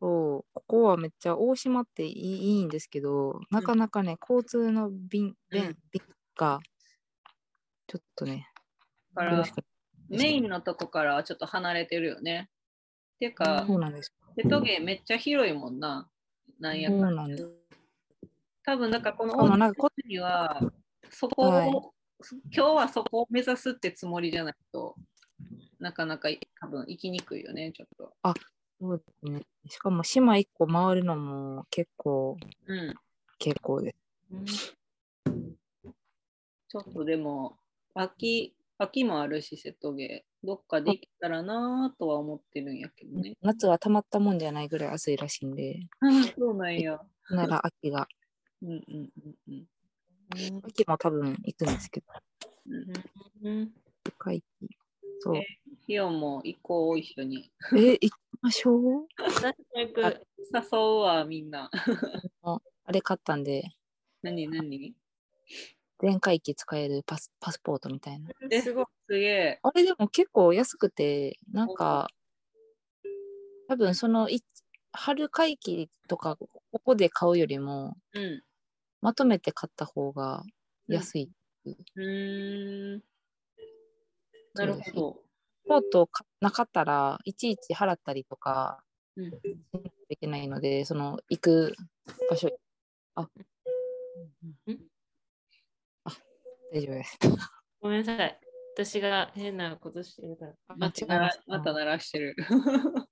C: そう、ここはめっちゃ大島っていいいいんですけど、なかなかね、交通の便、便
A: うん
C: 便が、ちょっとね、
A: だからメインのとこからはちょっと離れてるよね。ていうか、
C: そうなんです。
A: 瀬戸芸めっちゃ広いもんな。なんやかん
C: ん。
A: 多分なんかこの大にはそこを、
C: はい
A: 今日はそこを目指すってつもりじゃないとなかなか多分行きにくいよねちょっと。
C: そうですね。しかも島一個回るのも結構、
A: うん。
C: 結構です。
B: うん
A: ちょっとでも秋秋もあるし瀬戸芸どっかで行けたらなとは思ってるんやけどね。
C: 夏はたまったもんじゃないぐらい暑いらしいんで、
A: あそうなんや。
C: なら秋が、
A: うんうんうんうん。
C: 秋も多分行くんですけど、
A: うん
B: うん。
C: 深いそう。
A: えヒヨンも行こう一緒に。
C: え、行きましょう？
A: 誘うわみんな。
C: あれ買ったんで、
A: 何何？
C: 全回帰使えるパスパスポートみたいな。
A: え
B: すごい。
A: すげえ。
C: あれでも結構安くて、なんか、多分そのい春会期とか、ここで買うよりも、
A: うん。
C: まとめて買った方が安い。
A: うーん。なるほど。
C: ポートかなかったらいちいち払ったりとか
A: うん
C: いけないので、その行く場所、あ、
B: うん
C: あ、大丈夫です。
B: ごめんなさい。私が変なことしてるから。
C: 間違ま。
A: また鳴らしてる。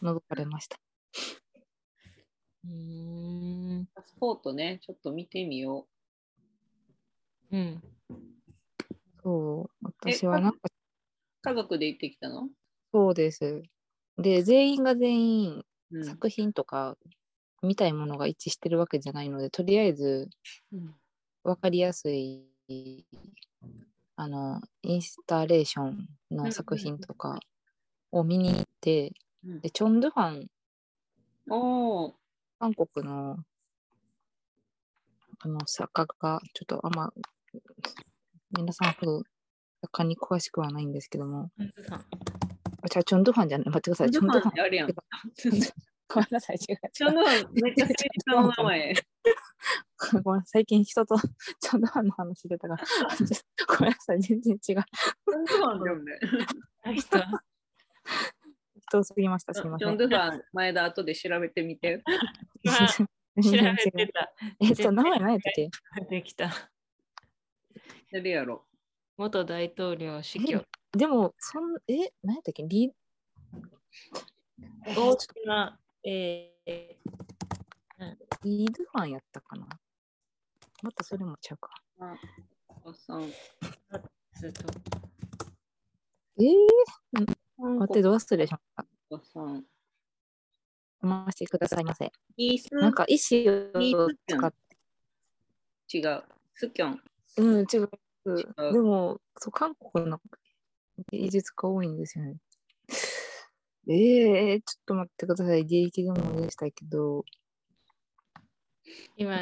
C: 覗かれました。
B: うーん。
A: パスポートね、ちょっと見てみよ
B: うん。
C: そう、私はなんか
A: う。家族で行ってきたの、
C: そうです。で、全員が全員
A: うん
C: 作品とか見たいものが一致してるわけじゃないので、とりあえず
A: うん
C: 分かりやすいあのインスタレーションの作品とかを見に行って、
A: うん。
C: でチョン・ドゥファン韓国のあの作家がちょっとあんま皆さんほど作家に詳しくはないんですけども。あじゃあチョン・ドゥファンじゃない。待ってください。チョン・ドゥファン
A: あるやん。チ
C: ごめんなさい違う。違う
A: ョンドファンめっちゃ正式な名前。
C: ごめん最近人とチョン・ドゥファンの話してたからちょっとごめんなさい全然違う
A: チョンドファンだよね。
B: 人
C: 人すぎました。す
A: ジョン・
C: みません。
A: ドゥファン、前田後で調べてみて。
B: まあ調べてた。
C: えっと、名前何やったっけ？
B: できた。
A: 誰やろ
B: 元大統領死去。
C: でも、そんえ、何やったっけ？リ
B: 大きな、えー、
C: リードファンやったかな？またそれもちゃうか。
A: あおさん。
B: ずっと
C: えー、待って、どうするでしょうか。
A: おさん。
C: お待ちくださいませ。なんか、石を使って、
A: 違う。スキョン。
C: うん、違う。
A: う
C: でも、そう、韓国の芸術家多いんですよね。えー、ちょっと待ってください。現役でもでしたけど。
B: 今、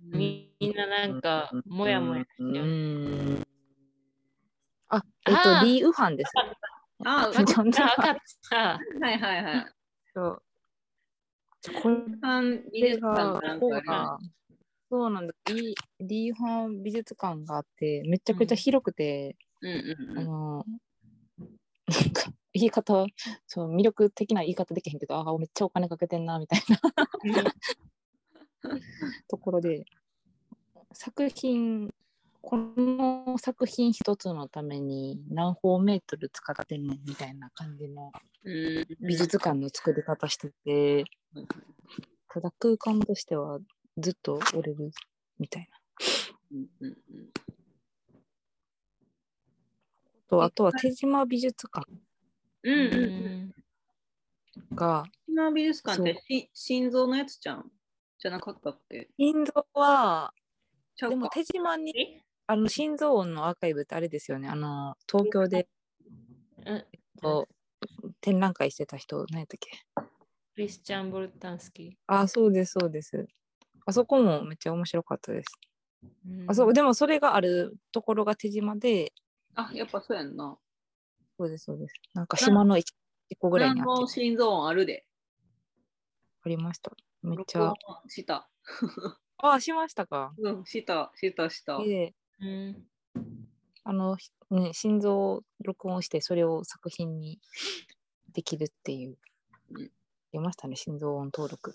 B: みんななんか、もやもやして
C: う
B: る。
C: ん。あ、えっ
B: あ
C: と、
B: ー
C: リー・ウファンです。
A: あ、
C: ちゃんと
B: あ、分かった。
A: はいはいはい。
C: そうこれ
A: ファン美術館
C: が、
A: なん
C: ここ
A: かあ
C: が、そうなんだ。リリーファン美術館があって、めちゃくちゃ広くて、あ
A: うん。
C: の、なんか、言い方、そう、魅力的な言い方できへんけど、ああ、めっちゃお金かけてんな、みたいな ところで、作品、この作品一つのために何方メートル使ってんねんみたいな感じの
A: うん
C: 美術館の作り方してて、ただ空間としてはずっと折れるみたいな。とあとは手島美術館
A: うんうん
B: う
A: うん。
B: ん
C: が、
A: 今美術館ってし心臓のやつじゃん？じゃなかったっけ？
C: 心臓は、でも手島に
B: え？
C: あの心臓音のアーカイブってあれですよね。あの東京で
B: うん
C: 展覧会してた人、何やったっけ？
B: クリスチャン・ボルタンスキ
C: あ、そうです、そうです。あそこもめっちゃ面白かったです。
B: ー。
C: あそうでもそれがあるところが手島で、
A: あ、やっぱそうやんな。
C: そうです、そうです。なんか島の一一個ぐらいにあって
A: 心臓音あるで。
C: ありました。めっちゃ。
A: した。
C: あ、しましたか。
A: うん、した、した、した。
C: で、
B: うん
C: あの、ひね、心臓を録音して、それを作品にできるっていう
A: うん。
C: 出ましたね、心臓音登録。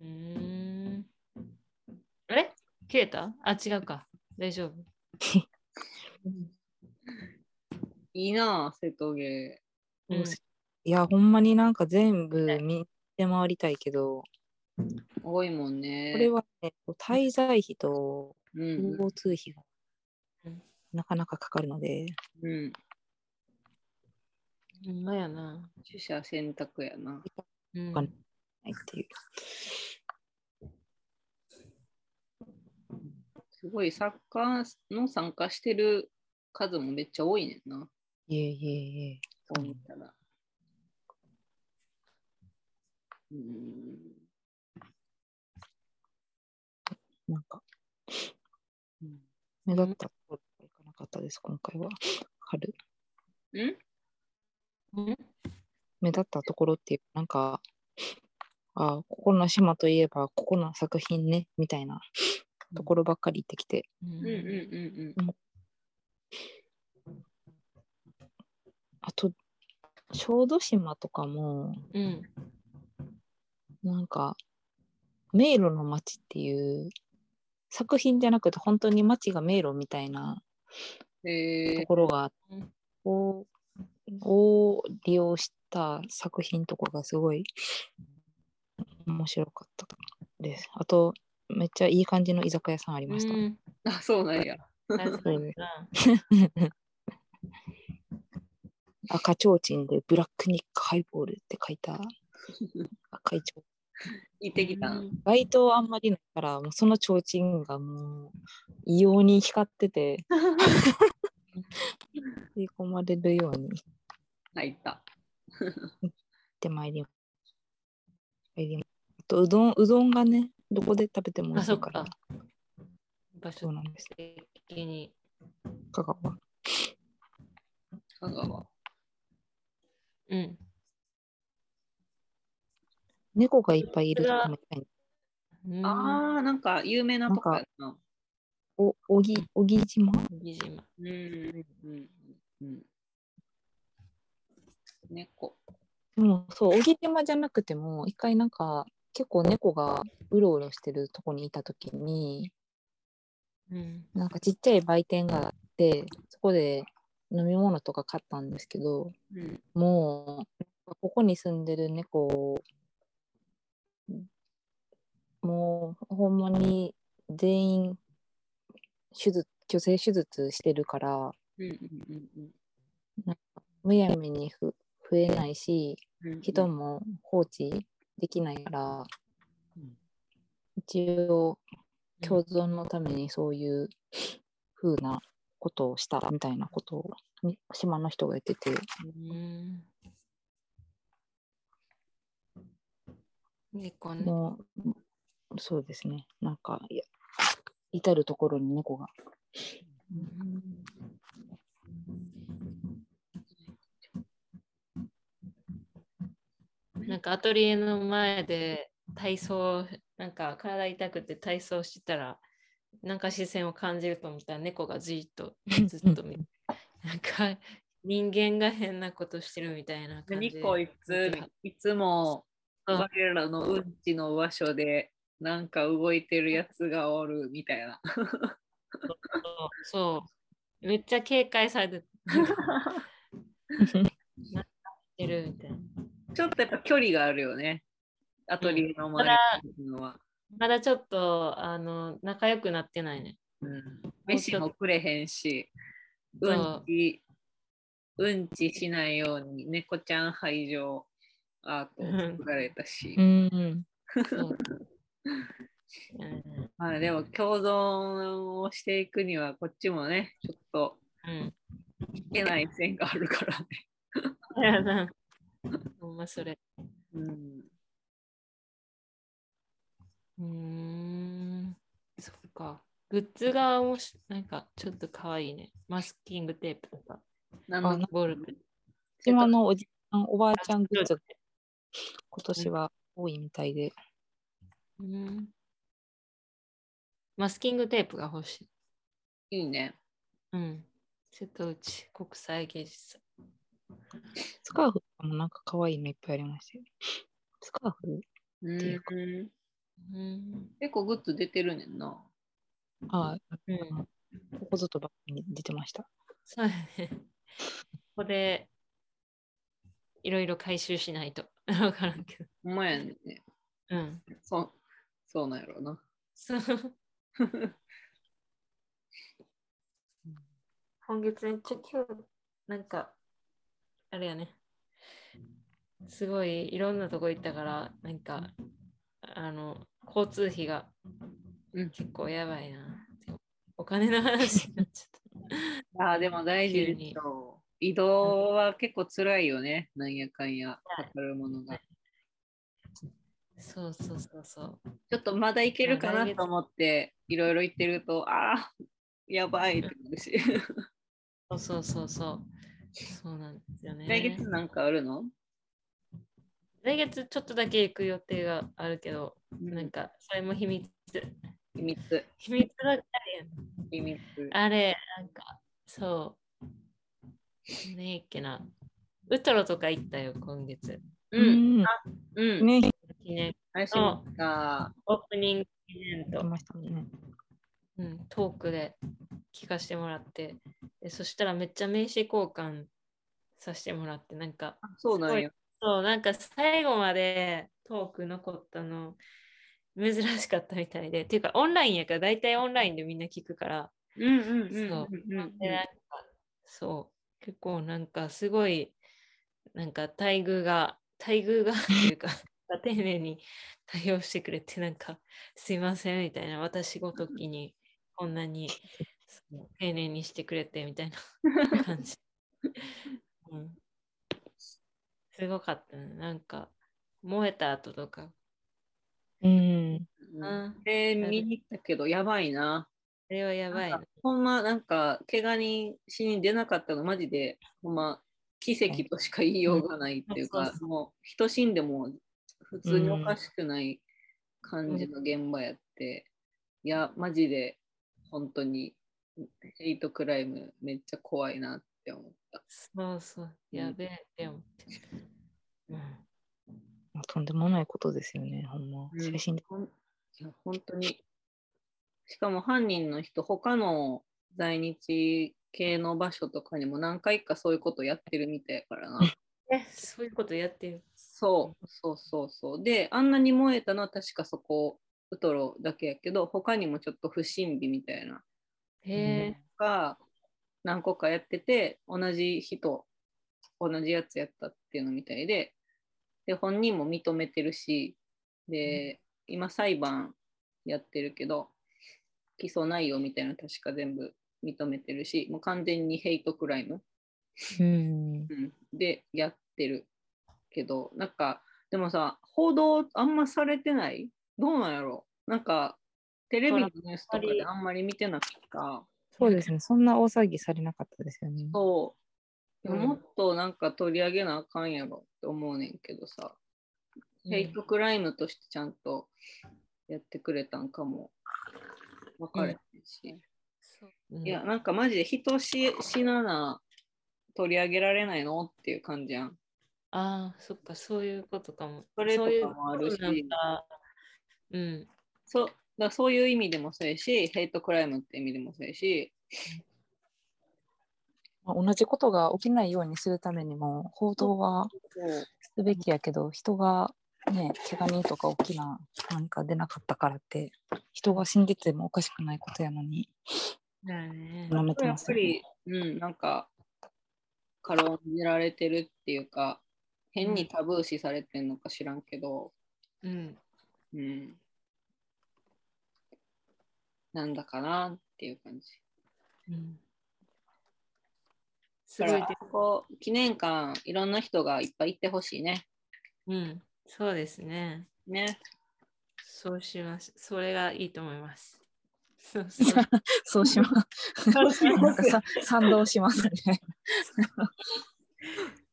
B: うーん。あれ消えた？あ、違うか。大丈夫。
A: いいなぁ、瀬戸芸。
B: うん
C: いや、ほんまになんか全部見て回りたいけど、
A: 多いもんね。
C: これはね、滞在費と
A: うん、
C: 交通費が
B: うん
C: なかなかかかるので、
A: うん。
B: ほんまやな。
A: 取捨選択やな。
B: うん
C: かないっていう。
A: すごい作家の参加してる数もめっちゃ多いねんな。
C: いえいえいえ。
A: そう見たら。うん。
C: なんか、
A: うん
C: 目立ったところがいかなかったです、今回は。春。
A: うん？
C: 目立ったところっていう、なんか、あここの島といえば、ここの作品ね、みたいなところばっかり行ってきて、あと、小豆島とかも、
B: うん。
C: なんか、迷路の街っていう、作品じゃなくて、本当に街が迷路みたいなところが
B: うん
C: をを利用した作品とかがすごい面白かったです。あと、めっちゃいい感じの居酒屋さんありました。
B: うん
A: ー、あ、そうなんや。
C: 赤ちょうちんでブラックニックハイボールって書いた赤いちょう
A: 行ってきた。
B: うん
C: 街灯あんまりないから、もうそのちょうちんがもう異様に光ってて、吸い込まれるように
A: 入った。
C: ってまいりまいりまあとうどん、うどんがね、どこで食べても美
B: あ、そっ
C: 味しいから
B: か、。場所
C: そうなんです。
B: 的に。
C: 香川。
A: 香川。
B: うん。
C: 猫がいっぱいいるとこもいたい
B: うん
A: ああ、なんか有名なとこやな。
C: お、おぎ、おぎ島？
B: 小木島。
A: うんうんうんうん。猫。
C: でもそう、小木島じゃなくても、一回なんか、結構猫がうろうろしてるとこにいたときに、
B: うん。
C: なんかちっちゃい売店があって、そこで飲み物とか買ったんですけど、
A: うん。
C: もう、ここに住んでる猫を、もう、ほんまに全員、手術、虚勢手術してるから、むやみにふ増えないし、人も放置できないから、一応共存のためにそういう風なことをしたみたいなことを島の人が言ってて、
B: うん。猫ね。
C: もうそうですねなんかいや至る所に猫が
B: なんかアトリエの前で体操、なんか体痛くて体操してたら、なんか視線を感じると思ったら猫がじっと ずっと見て、なんか人間が変なことしてるみたいな感じで。
A: 何こいついつも
B: うん
A: 我らのうんちの場所でなんか動いてるやつがおるみたいな。
B: そう。めっちゃ警戒されて てるみたいな。
A: ちょっとやっぱ距離があるよね。アトリエの前のは。
B: まだちょっとあの仲良くなってないね。
A: うん、飯もくれへんし、う
B: そ
A: んち、うんちしないように猫ちゃん排除アートを作られたし。
C: う。ん。
A: まあでも共存をしていくにはこっちもね、ちょっと
B: うん。
A: いけない線があるからね。
B: いやな。ほん。まそれ。
A: うん、
B: うーん。そっか。グッズがもしなん。かちょっとかわいいね。マスキングテープとか、
A: なん。の
B: ボール。
C: 島のおじさん。おばあちゃん。グッズ今年は多いみたいで、
B: うんマスキングテープが欲しい。
A: いいね。
B: うん。瀬戸内国際芸術祭。
C: スカーフもなんか可愛いのいっぱいありましたよスカーフ
A: うん
C: ていうか
B: うん。
A: 結構グッズ出てるねんな。
C: あ
B: うん、
C: ここぞとばっかりに出てました
B: そうやね。ここでいろいろ回収しないと。わからんけど。
A: ほんまやね。
B: うん。
A: そう、そうなんやろうな。
B: そう。今月めっちゃ今日、なんか、あれやね。すごいいろんなとこ行ったから、なんか、あの、交通費が
A: うん
B: 結構やばいな。でもお金の話になっちゃっ
A: ああ、でも大事
B: に。
A: 移動は結構辛いよね。なんやかんや、かかるものが。
B: た。そうそうそうそう。
A: ちょっとまだいけるかなと思って、いろいろ言ってると、ああ、やばいってなるし。
B: そうそうそうそう。そうなんですよね。
A: 来月なんかあるの？
B: 来月ちょっとだけ行く予定があるけど、
A: な
B: なんかそれも秘密。
A: 秘密。
B: 秘密ばっかり。
A: 秘密。
B: あれ、なんか、そう。ねえっけな。ウトロとか行ったよ、今月。
A: うん。
C: ん
A: うん。
C: ね
B: 記念、
A: 配信か。
B: オープニング記念と、
C: 出ましたね
B: うん、トークで聞かせてもらってで、そしたらめっちゃ名刺交換させてもらって、なんか、
A: あそうなんや。
B: そう、なんか最後までトーク残ったの珍しかったみたいで、っていうかオンラインやから大体オンラインでみんな聞くから、
A: うんうんうん
B: そう
A: うんうん
B: でなんかそう、結構なんかすごい、なんか待遇が、待遇が っていうか、丁寧に対応してくれて、なんかすいませんみたいな、私ごときにこんなに丁寧にしてくれてみたいな 感じ。うん、すごかったね。なんか燃えた後とか。
C: うん
A: うん
B: うん
A: で、見に行ったけど、やばいな。
B: あれはやばいな。
A: ほんま、なんか、怪我人死に出なかったの、マジで、ほんま、奇跡としか言いようがないっていうかもう、人死んでも普通におかしくない感じの現場やって、いや、マジで、本当に、ヘイトクライムめっちゃ怖いなって思った。
B: そうそう。やべえって思って。うん。
C: まあとんでもないことですよね、ほんま。
A: うん
C: 写真で。
A: ほんいや本当に。しかも犯人の人、他の在日系の場所とかにも何回かそういうことやってるみたいやからな。
B: え、そういうことやってる。
A: そうそうそうそう。で、あんなに燃えたのは確かそこ、ウトロだけやけど、他にもちょっと不審火みたいな
B: へえ。
A: が何個かやってて、同じ人、同じやつやったっていうのみたいで、で、本人も認めてるし、で、今裁判やってるけど、起訴内容みたいなの確か全部認めてるし、もう完全にヘイトクライム、
C: うん。
A: うん、でやってるけど、なんか、でもさ、報道あんまされてない？どうなんやろ？なんか、テレビのニュースとかであんまり見てなかった。
C: そうですね。そんな大騒ぎされなかったですよね。
A: そう。でもっとなんか取り上げなあかんやろって思うねんけどさ、ヘイトクライムとしてちゃんとやってくれたんかも分かれへんし。
B: うん
A: いや、なんかマジで人し死なな取り上げられないのっていう感じやん。
B: ああ、そっか、そういうことかも。
A: それとか
B: そういう
A: もあるし
B: なんかうん。
A: そうだそういう意味でもそうやし、ヘイトクライムって意味でもそうやし、
C: まあ同じことが起きないようにするためにも、報道はすべきやけど、人がね、怪我人とか大きななんか出なかったからって、人が死んでてもおかしくないことやのに、
B: ね。
C: て
A: やっ
C: ますよね。
A: ぱり、うん、なんか、軽んじられてるっていうか、変にタブー視されてんのか知らんけど、
B: うん。
A: うん。なんだかなっていう感じ。
B: うん。す
A: だ
B: ごい
A: 記念館、いろんな人がいっぱい行ってほしいね。
B: うん。そうですね。
A: ね。
B: そうします。それがいいと思います。そうそう。
C: そうします。
B: そうします
C: なんかさ賛同しますね。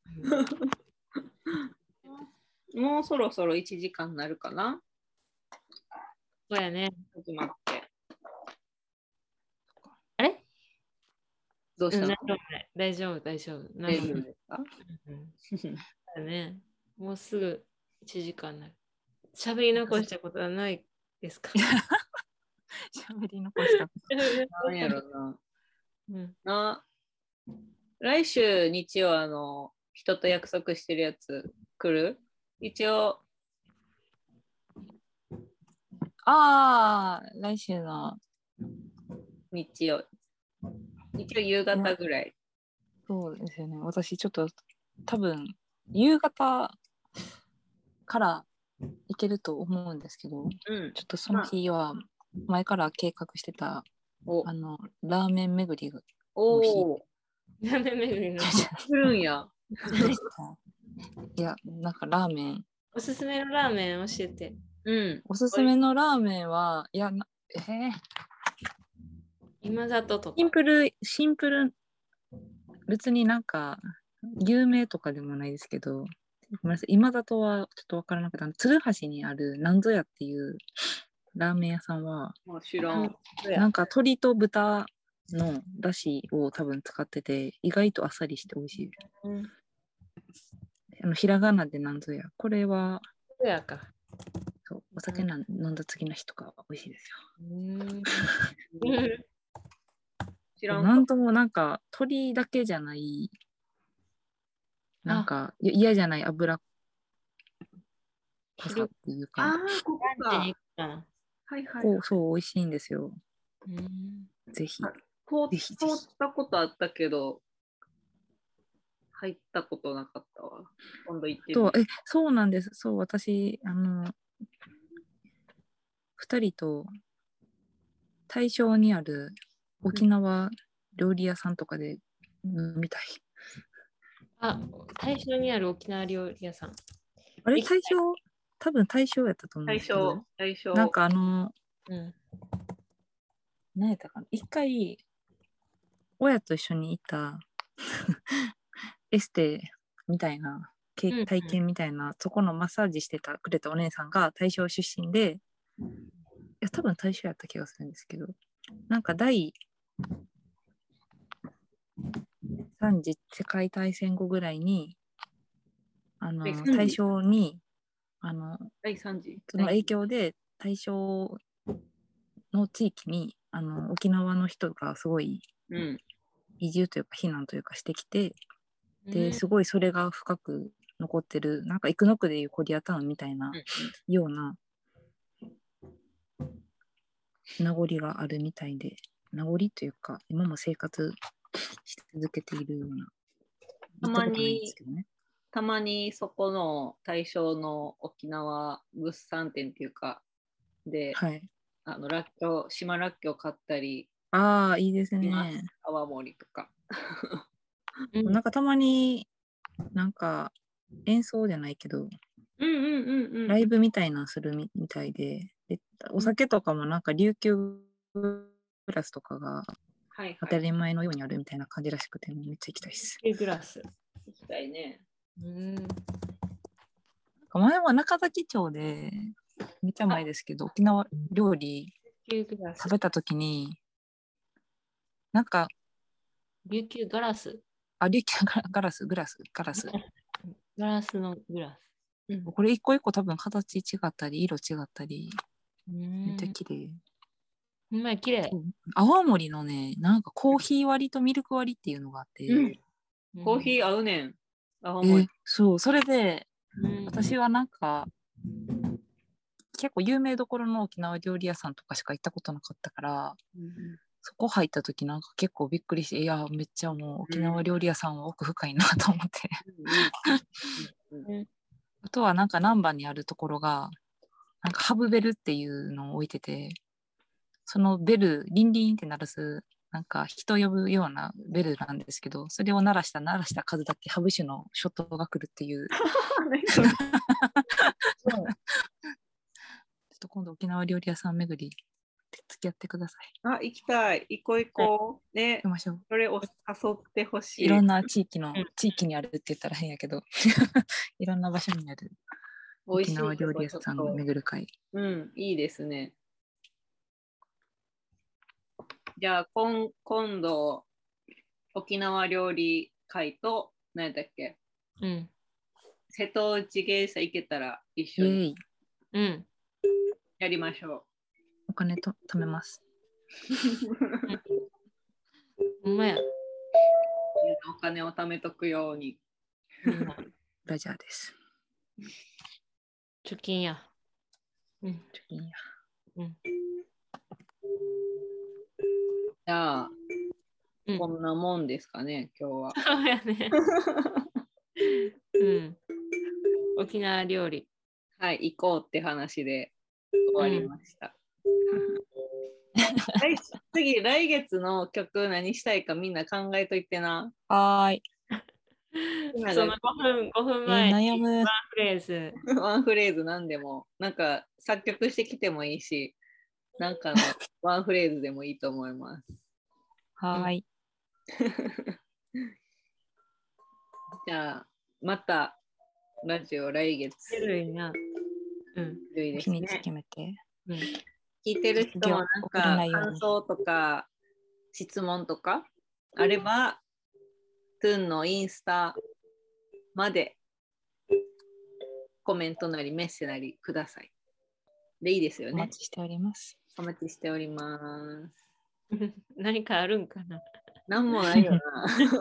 A: もうそろそろ1時間になるかな？
B: そうやね。
A: 始まって。
B: あれ
A: どうしたの、
B: 大丈夫、大丈夫。大
A: 大
B: 丈夫。
A: 丈夫ですか？
B: うんだね。もうすぐ1時間になる。喋り残したことはないですか？
C: 喋り残した。
A: なんやろな。
B: うん。
A: な来週日曜あの人と約束してるやつ来る？一応
C: ああ、来週の、
A: 日曜一応夕方ぐらい
C: そうですよね。私ちょっと多分、夕方から行けると思うんですけど、
A: うん。
C: ちょっとその日は前から計画してた、
A: お。
C: あの、ラーメン巡りが
A: おお
B: ラーメン巡りの。
A: 来るんや。
C: いや、なんかラーメン、
B: おすすめのラーメン教えて。
A: うん。
C: おすすめのラーメンは、いや、なえー、
B: 今里とか。
C: シ。ンプル、シンプル、別になんか、有名とかでもないですけど、ごめんなさい、今里はちょっとわからなくて、あの鶴橋にあるなんぞやっていうラーメン屋さんは、
A: もう知らん
C: なんか鶏と豚のだしを多分使ってて、意外とあっさりして美味しい。
B: うん。
C: あのひらがなでなんぞや。これは、
B: やか。
C: そうお酒なん飲んだ次の日とかは美味しいです
B: うん。
A: 知ら
C: よ。
A: ん
C: なんともなんか鶏だけじゃない、なんかい嫌じゃない？油っぽさっていう
A: ああ
C: か、
A: ここか。はいはい
C: こうそう美味しいんですよ。
B: うん。
C: ぜひ。
A: 通ったことあったけど入ったことなかったわ今度行って
C: えそうなんです。そう私あの2人と大正にある沖縄料理屋さんとかで飲みたい。
B: あ、大正にある沖縄料理屋さん。
C: あれ大正多分大正やったと思うん
A: 最
C: ですけど。
A: 初最初
C: なんかあの
B: うん。
C: 何やったかな？一回親と一緒に行った エステみたいな体験みたいな、そこのマッサージしてたくれたお姉さんが大正出身でいや多分大正やった気がするんですけどなんか第3次世界大戦後ぐらいにあの
A: え三次
C: 大正にあの
A: 第3次。
C: その影響で大正の地域にあの沖縄の人がすごい
A: うん。
C: 移住というか避難というかしてきて
B: うん
C: ですごいそれが深く残ってるなんか生野区でいうコリアタウンみたいな
A: うん
C: ような名残があるみたいで名残というか今も生活し続けているような
A: たまに
C: た
A: まにそこの対象の沖縄物産展っていうか、で、
C: はい
A: あの、らっきょう、島らっきょう買ったり、
C: ああいいですね
A: 泡盛とか。
B: う ん
C: なんかたまになんか演奏じゃないけど
A: うんうんうんうん。
C: ライブみたいなのするみみたいででお酒とかもなんか琉球グラスとかが
A: はい、はい。
C: 当たり前のようにあるみたいな感じらしくてめっちゃ行きたいです。
B: グラス。
A: 行きたいね。
B: うん。
C: 前は中崎町でめっちゃ前ですけど沖縄料理食。べた時になんか
B: 琉球ガラス。
C: あ琉球ガガラスグラスガラス
B: ガラスのグラス。うん
C: これ一個一個多分形違ったり色違ったりめ
B: め
C: っちゃ綺麗。
B: ほんまや、綺麗。
C: 泡盛のねなんかコーヒー割りとミルク割りっていうのがあって、
A: うん。コーヒ
B: ー。
A: ー合うねん。青
C: え
A: 森。
C: そう。それで
B: うん。
C: 私はなんか結構有名どころの沖縄料理屋さんとかしか行ったことなかったからそこ入った時なんか結構びっくりしていやめっちゃもう沖縄料理屋さんは奥深いなと思って、
A: うん
C: あとはなんか難波にあるところがなんかハブベルっていうのを置いててそのベルリンリンって鳴らすなんか人呼ぶようなベルなんですけどそれを鳴らした鳴らした数だけハブ酒のショットが来るっていうちょっと今度沖縄料理屋さん巡り付き合ってください。
A: あ、行きたい。行こう行こう。ね
C: 行き、ましょう。
A: それを誘ってほしい。
C: いろんな地域の
B: うん、
C: 地域にあるって言ったら変やけど、いろんな場所にある沖縄料理屋さんを巡る会。
A: うん、いいですね。じゃあ、今今度、沖縄料理会と、何だっけ、
B: うん。
A: 瀬戸内芸者行けたら一緒に
C: イ
B: うん。
A: やりましょ
C: お金と貯めます。
B: ほんまや。
A: う。お金を貯めとくように。
B: うん
C: ラジャーです。
B: 貯金や。うん。
C: 貯金や
B: うん。
A: じゃあ、
B: うん
A: こんなもんですかね、今日は。
B: そうやね。うん。沖縄料理。
A: はい、行こうって話で終わりました。来次、来月の曲何したいかみんな考えといてな。
C: はーい。
A: 今
B: その5分、5分
C: え
B: 前に
C: ー悩む。
B: ワンフレーズ。
A: ワンフレーズ何でも、なんか作曲してきてもいいし、なんかの ワンフレーズでもいいと思います。
C: はーい。
A: じゃあ、またラジオ来月。
B: うん。
A: いいですね。
C: 決めて。
B: うん。
A: 聞いてる人もなんか感想とか質問とかあれば、トゥーンのインスタまでコメントなりメッセなりください。でいいですよね
C: お待。ちしております。
A: お待ちしております。
B: 何かあるんかな？
A: なんもないよな。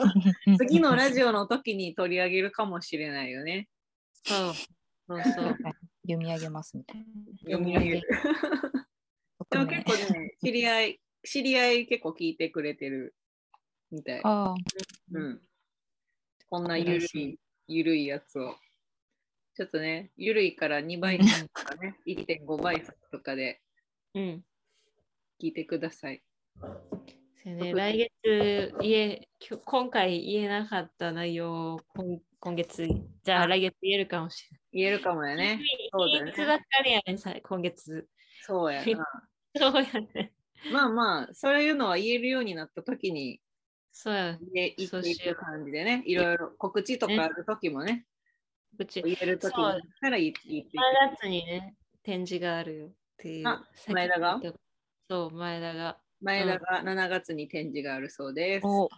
A: 次のラジオの時に取り上げるかもしれないよね。
B: そう。そうそう。
C: 読み上げますみたいな。
A: 読み上げる。でも結構ね、知り合い、知り合い結構聞いてくれてるみたい。
C: ああ、
A: うん。こんなゆるい、ゆるいやつを。ちょっとね、ゆるいから2倍速とかね、1.5倍速とかで
B: うん。
A: 聞いてください。
B: そうね、来月言え、今回言えなかった内容を今今月、じゃあ来月言えるかもし
A: 言えるかもやね。
B: れない。
A: そうだよね
B: いつばっかりやね、さ今月。
A: そうやな。
B: そうやね。
A: まあまあ、そういうのは言えるようになった時に
B: そうや。
A: 言え言っていく感じでね、いろいろ告知とかある時もね、
B: うち、
A: 言える時になったら言っていく。
B: 3月にね、展示があるよっていう。
A: あ前田が？
B: そう、前田が。
A: 前田が7月に展示があるそうです。
C: お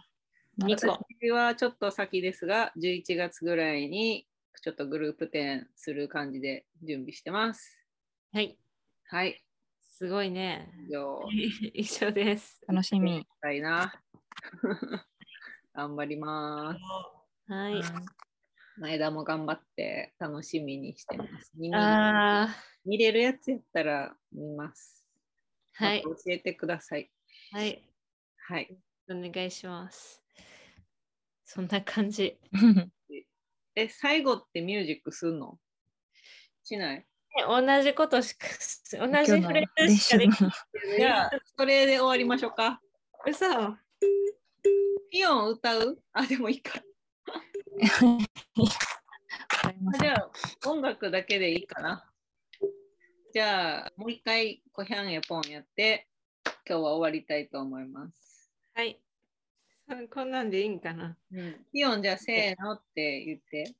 B: 2個。
A: 私はちょっと先ですが、11月ぐらいにちょっとグループ展する感じで準備してます。
B: はい。
A: はい。
B: すごいね。
A: 以上、
B: 一緒です。
C: 楽しみ。
A: したいな。頑張ります。
B: はい。
A: 前田も頑張って楽しみにしてます。
B: ああ、
A: 見れるやつやったら見ます。
B: はい。
A: また教えてください。
B: はい。
A: はい。
B: お願いします。そんな感じ。
A: え、最後ってミュージックすんの？しない？
B: 同じことしか、同じフレーズしかでき
C: の
B: ない。
A: じゃあ、それで終わりましょうか。
B: 嘘
A: ピヨン歌う？あ、でもいいか。じゃあ、音楽だけでいいかな。じゃあ、もう一回、コヒャンエポンやって、今日は終わりたいと思います。
B: はい。そこんなんでいいんかな
A: うん、ピヨン、じゃあ、せーのって言って。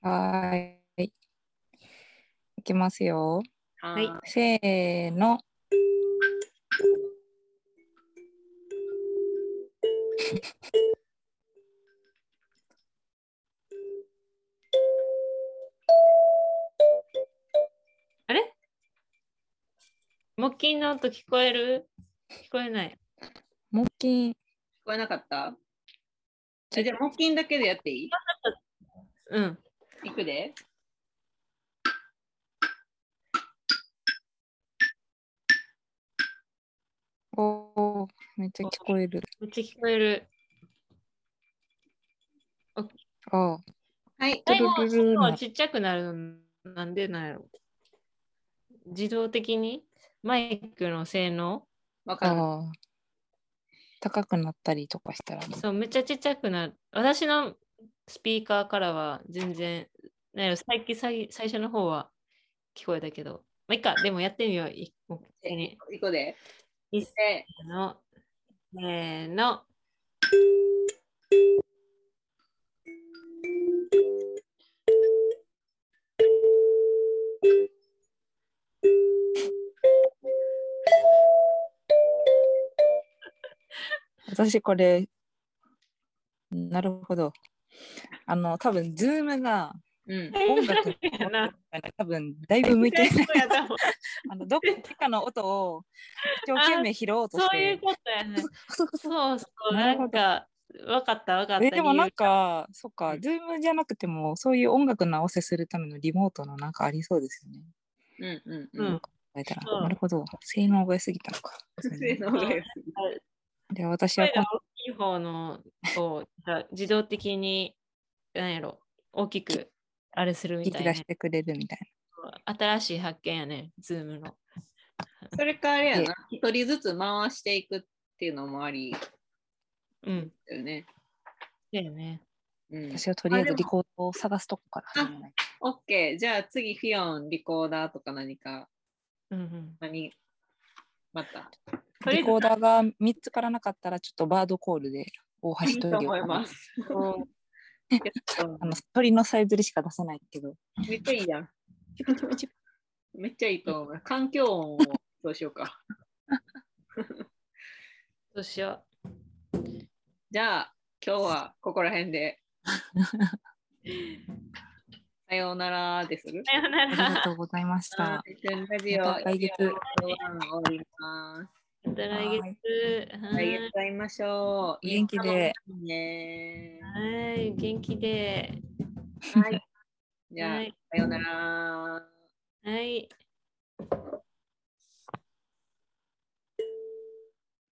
C: はーい。いきますよ。
B: はい
A: は
C: せーの。
B: 木琴の音聞こえる？聞こえない。
C: 木琴。
A: 聞こえなかった？えじゃあ、木琴だけでやっていい？
B: うん。
A: いくで。
C: おー、めっちゃ聞こえる。
B: めっちゃ聞こえる。
C: あー
A: はい。
B: でも、
C: ルルルルの
B: そうちっちゃくなるのなんでなんやろ？自動的に？マイクの性能？
A: わかる。
C: 高くなったりとかしたらね。
B: そう、めっちゃちっちゃくなる。私のスピーカーからは全然、な最近最最初の方は聞こえたけど。まあ、いいか、でもやってみよう。一個に。
A: いくで。
B: いっせの。せーの。
C: 私これ、なるほど。あの、多分ズームが
A: うん。
C: 音楽の。多分だいぶ向いてない。あのどっかの音を一生懸命拾おうとし
B: そういう
C: て。
B: ことやね。そうそう、な
C: なるほど
B: んか、わかったわかった。
C: えでもなん
B: 理
C: か、そっか、
B: うん
C: ズームじゃなくても、そういう音楽の合わせするためのリモートのなんかありそうですよね。
A: うんうん
B: 由。う
A: うん
B: う
C: なるほど。性能が良すぎたのか。
A: 性能が良すぎる
C: で、私は
B: 大きい方のを自動的に、なんやろ、大きくあれする
C: の
B: みたいな
C: 引き出し。てくれるみたい
B: 新しい発見やね、ズームの。
A: それかあれやな、一人ずつ回していくっていうのもあり
B: うん。
A: だよね。
B: だよね。
A: うん
C: な。私はとりあえずリコードを探すとこから始めない。
A: オッケー。じゃあ次、フィヨン、リコーダーとか何か、
B: うんうん。
A: 何、また。
C: リコーダーが見つからなかったら、ちょっとバードコールで大橋トイレを
A: 思います。
B: こ
C: あの鳥のさえずりしか出せないけど。
A: めっちゃいいやん。めっちゃいいと思う。環境音をどうしようか。
B: うどうしよ
A: じゃあ、今日はここら辺で。さようならです。
B: さよな
C: ありが
B: ら。
C: とうございました。
A: ラジオ
C: 来月
A: 終わります。
B: また来月。は
A: 来
B: い
A: 月会いましょう。
C: 元気で
A: ね。
B: はい、元気で。
A: はい。じゃあ、
B: はい
A: さようなら。
B: はい。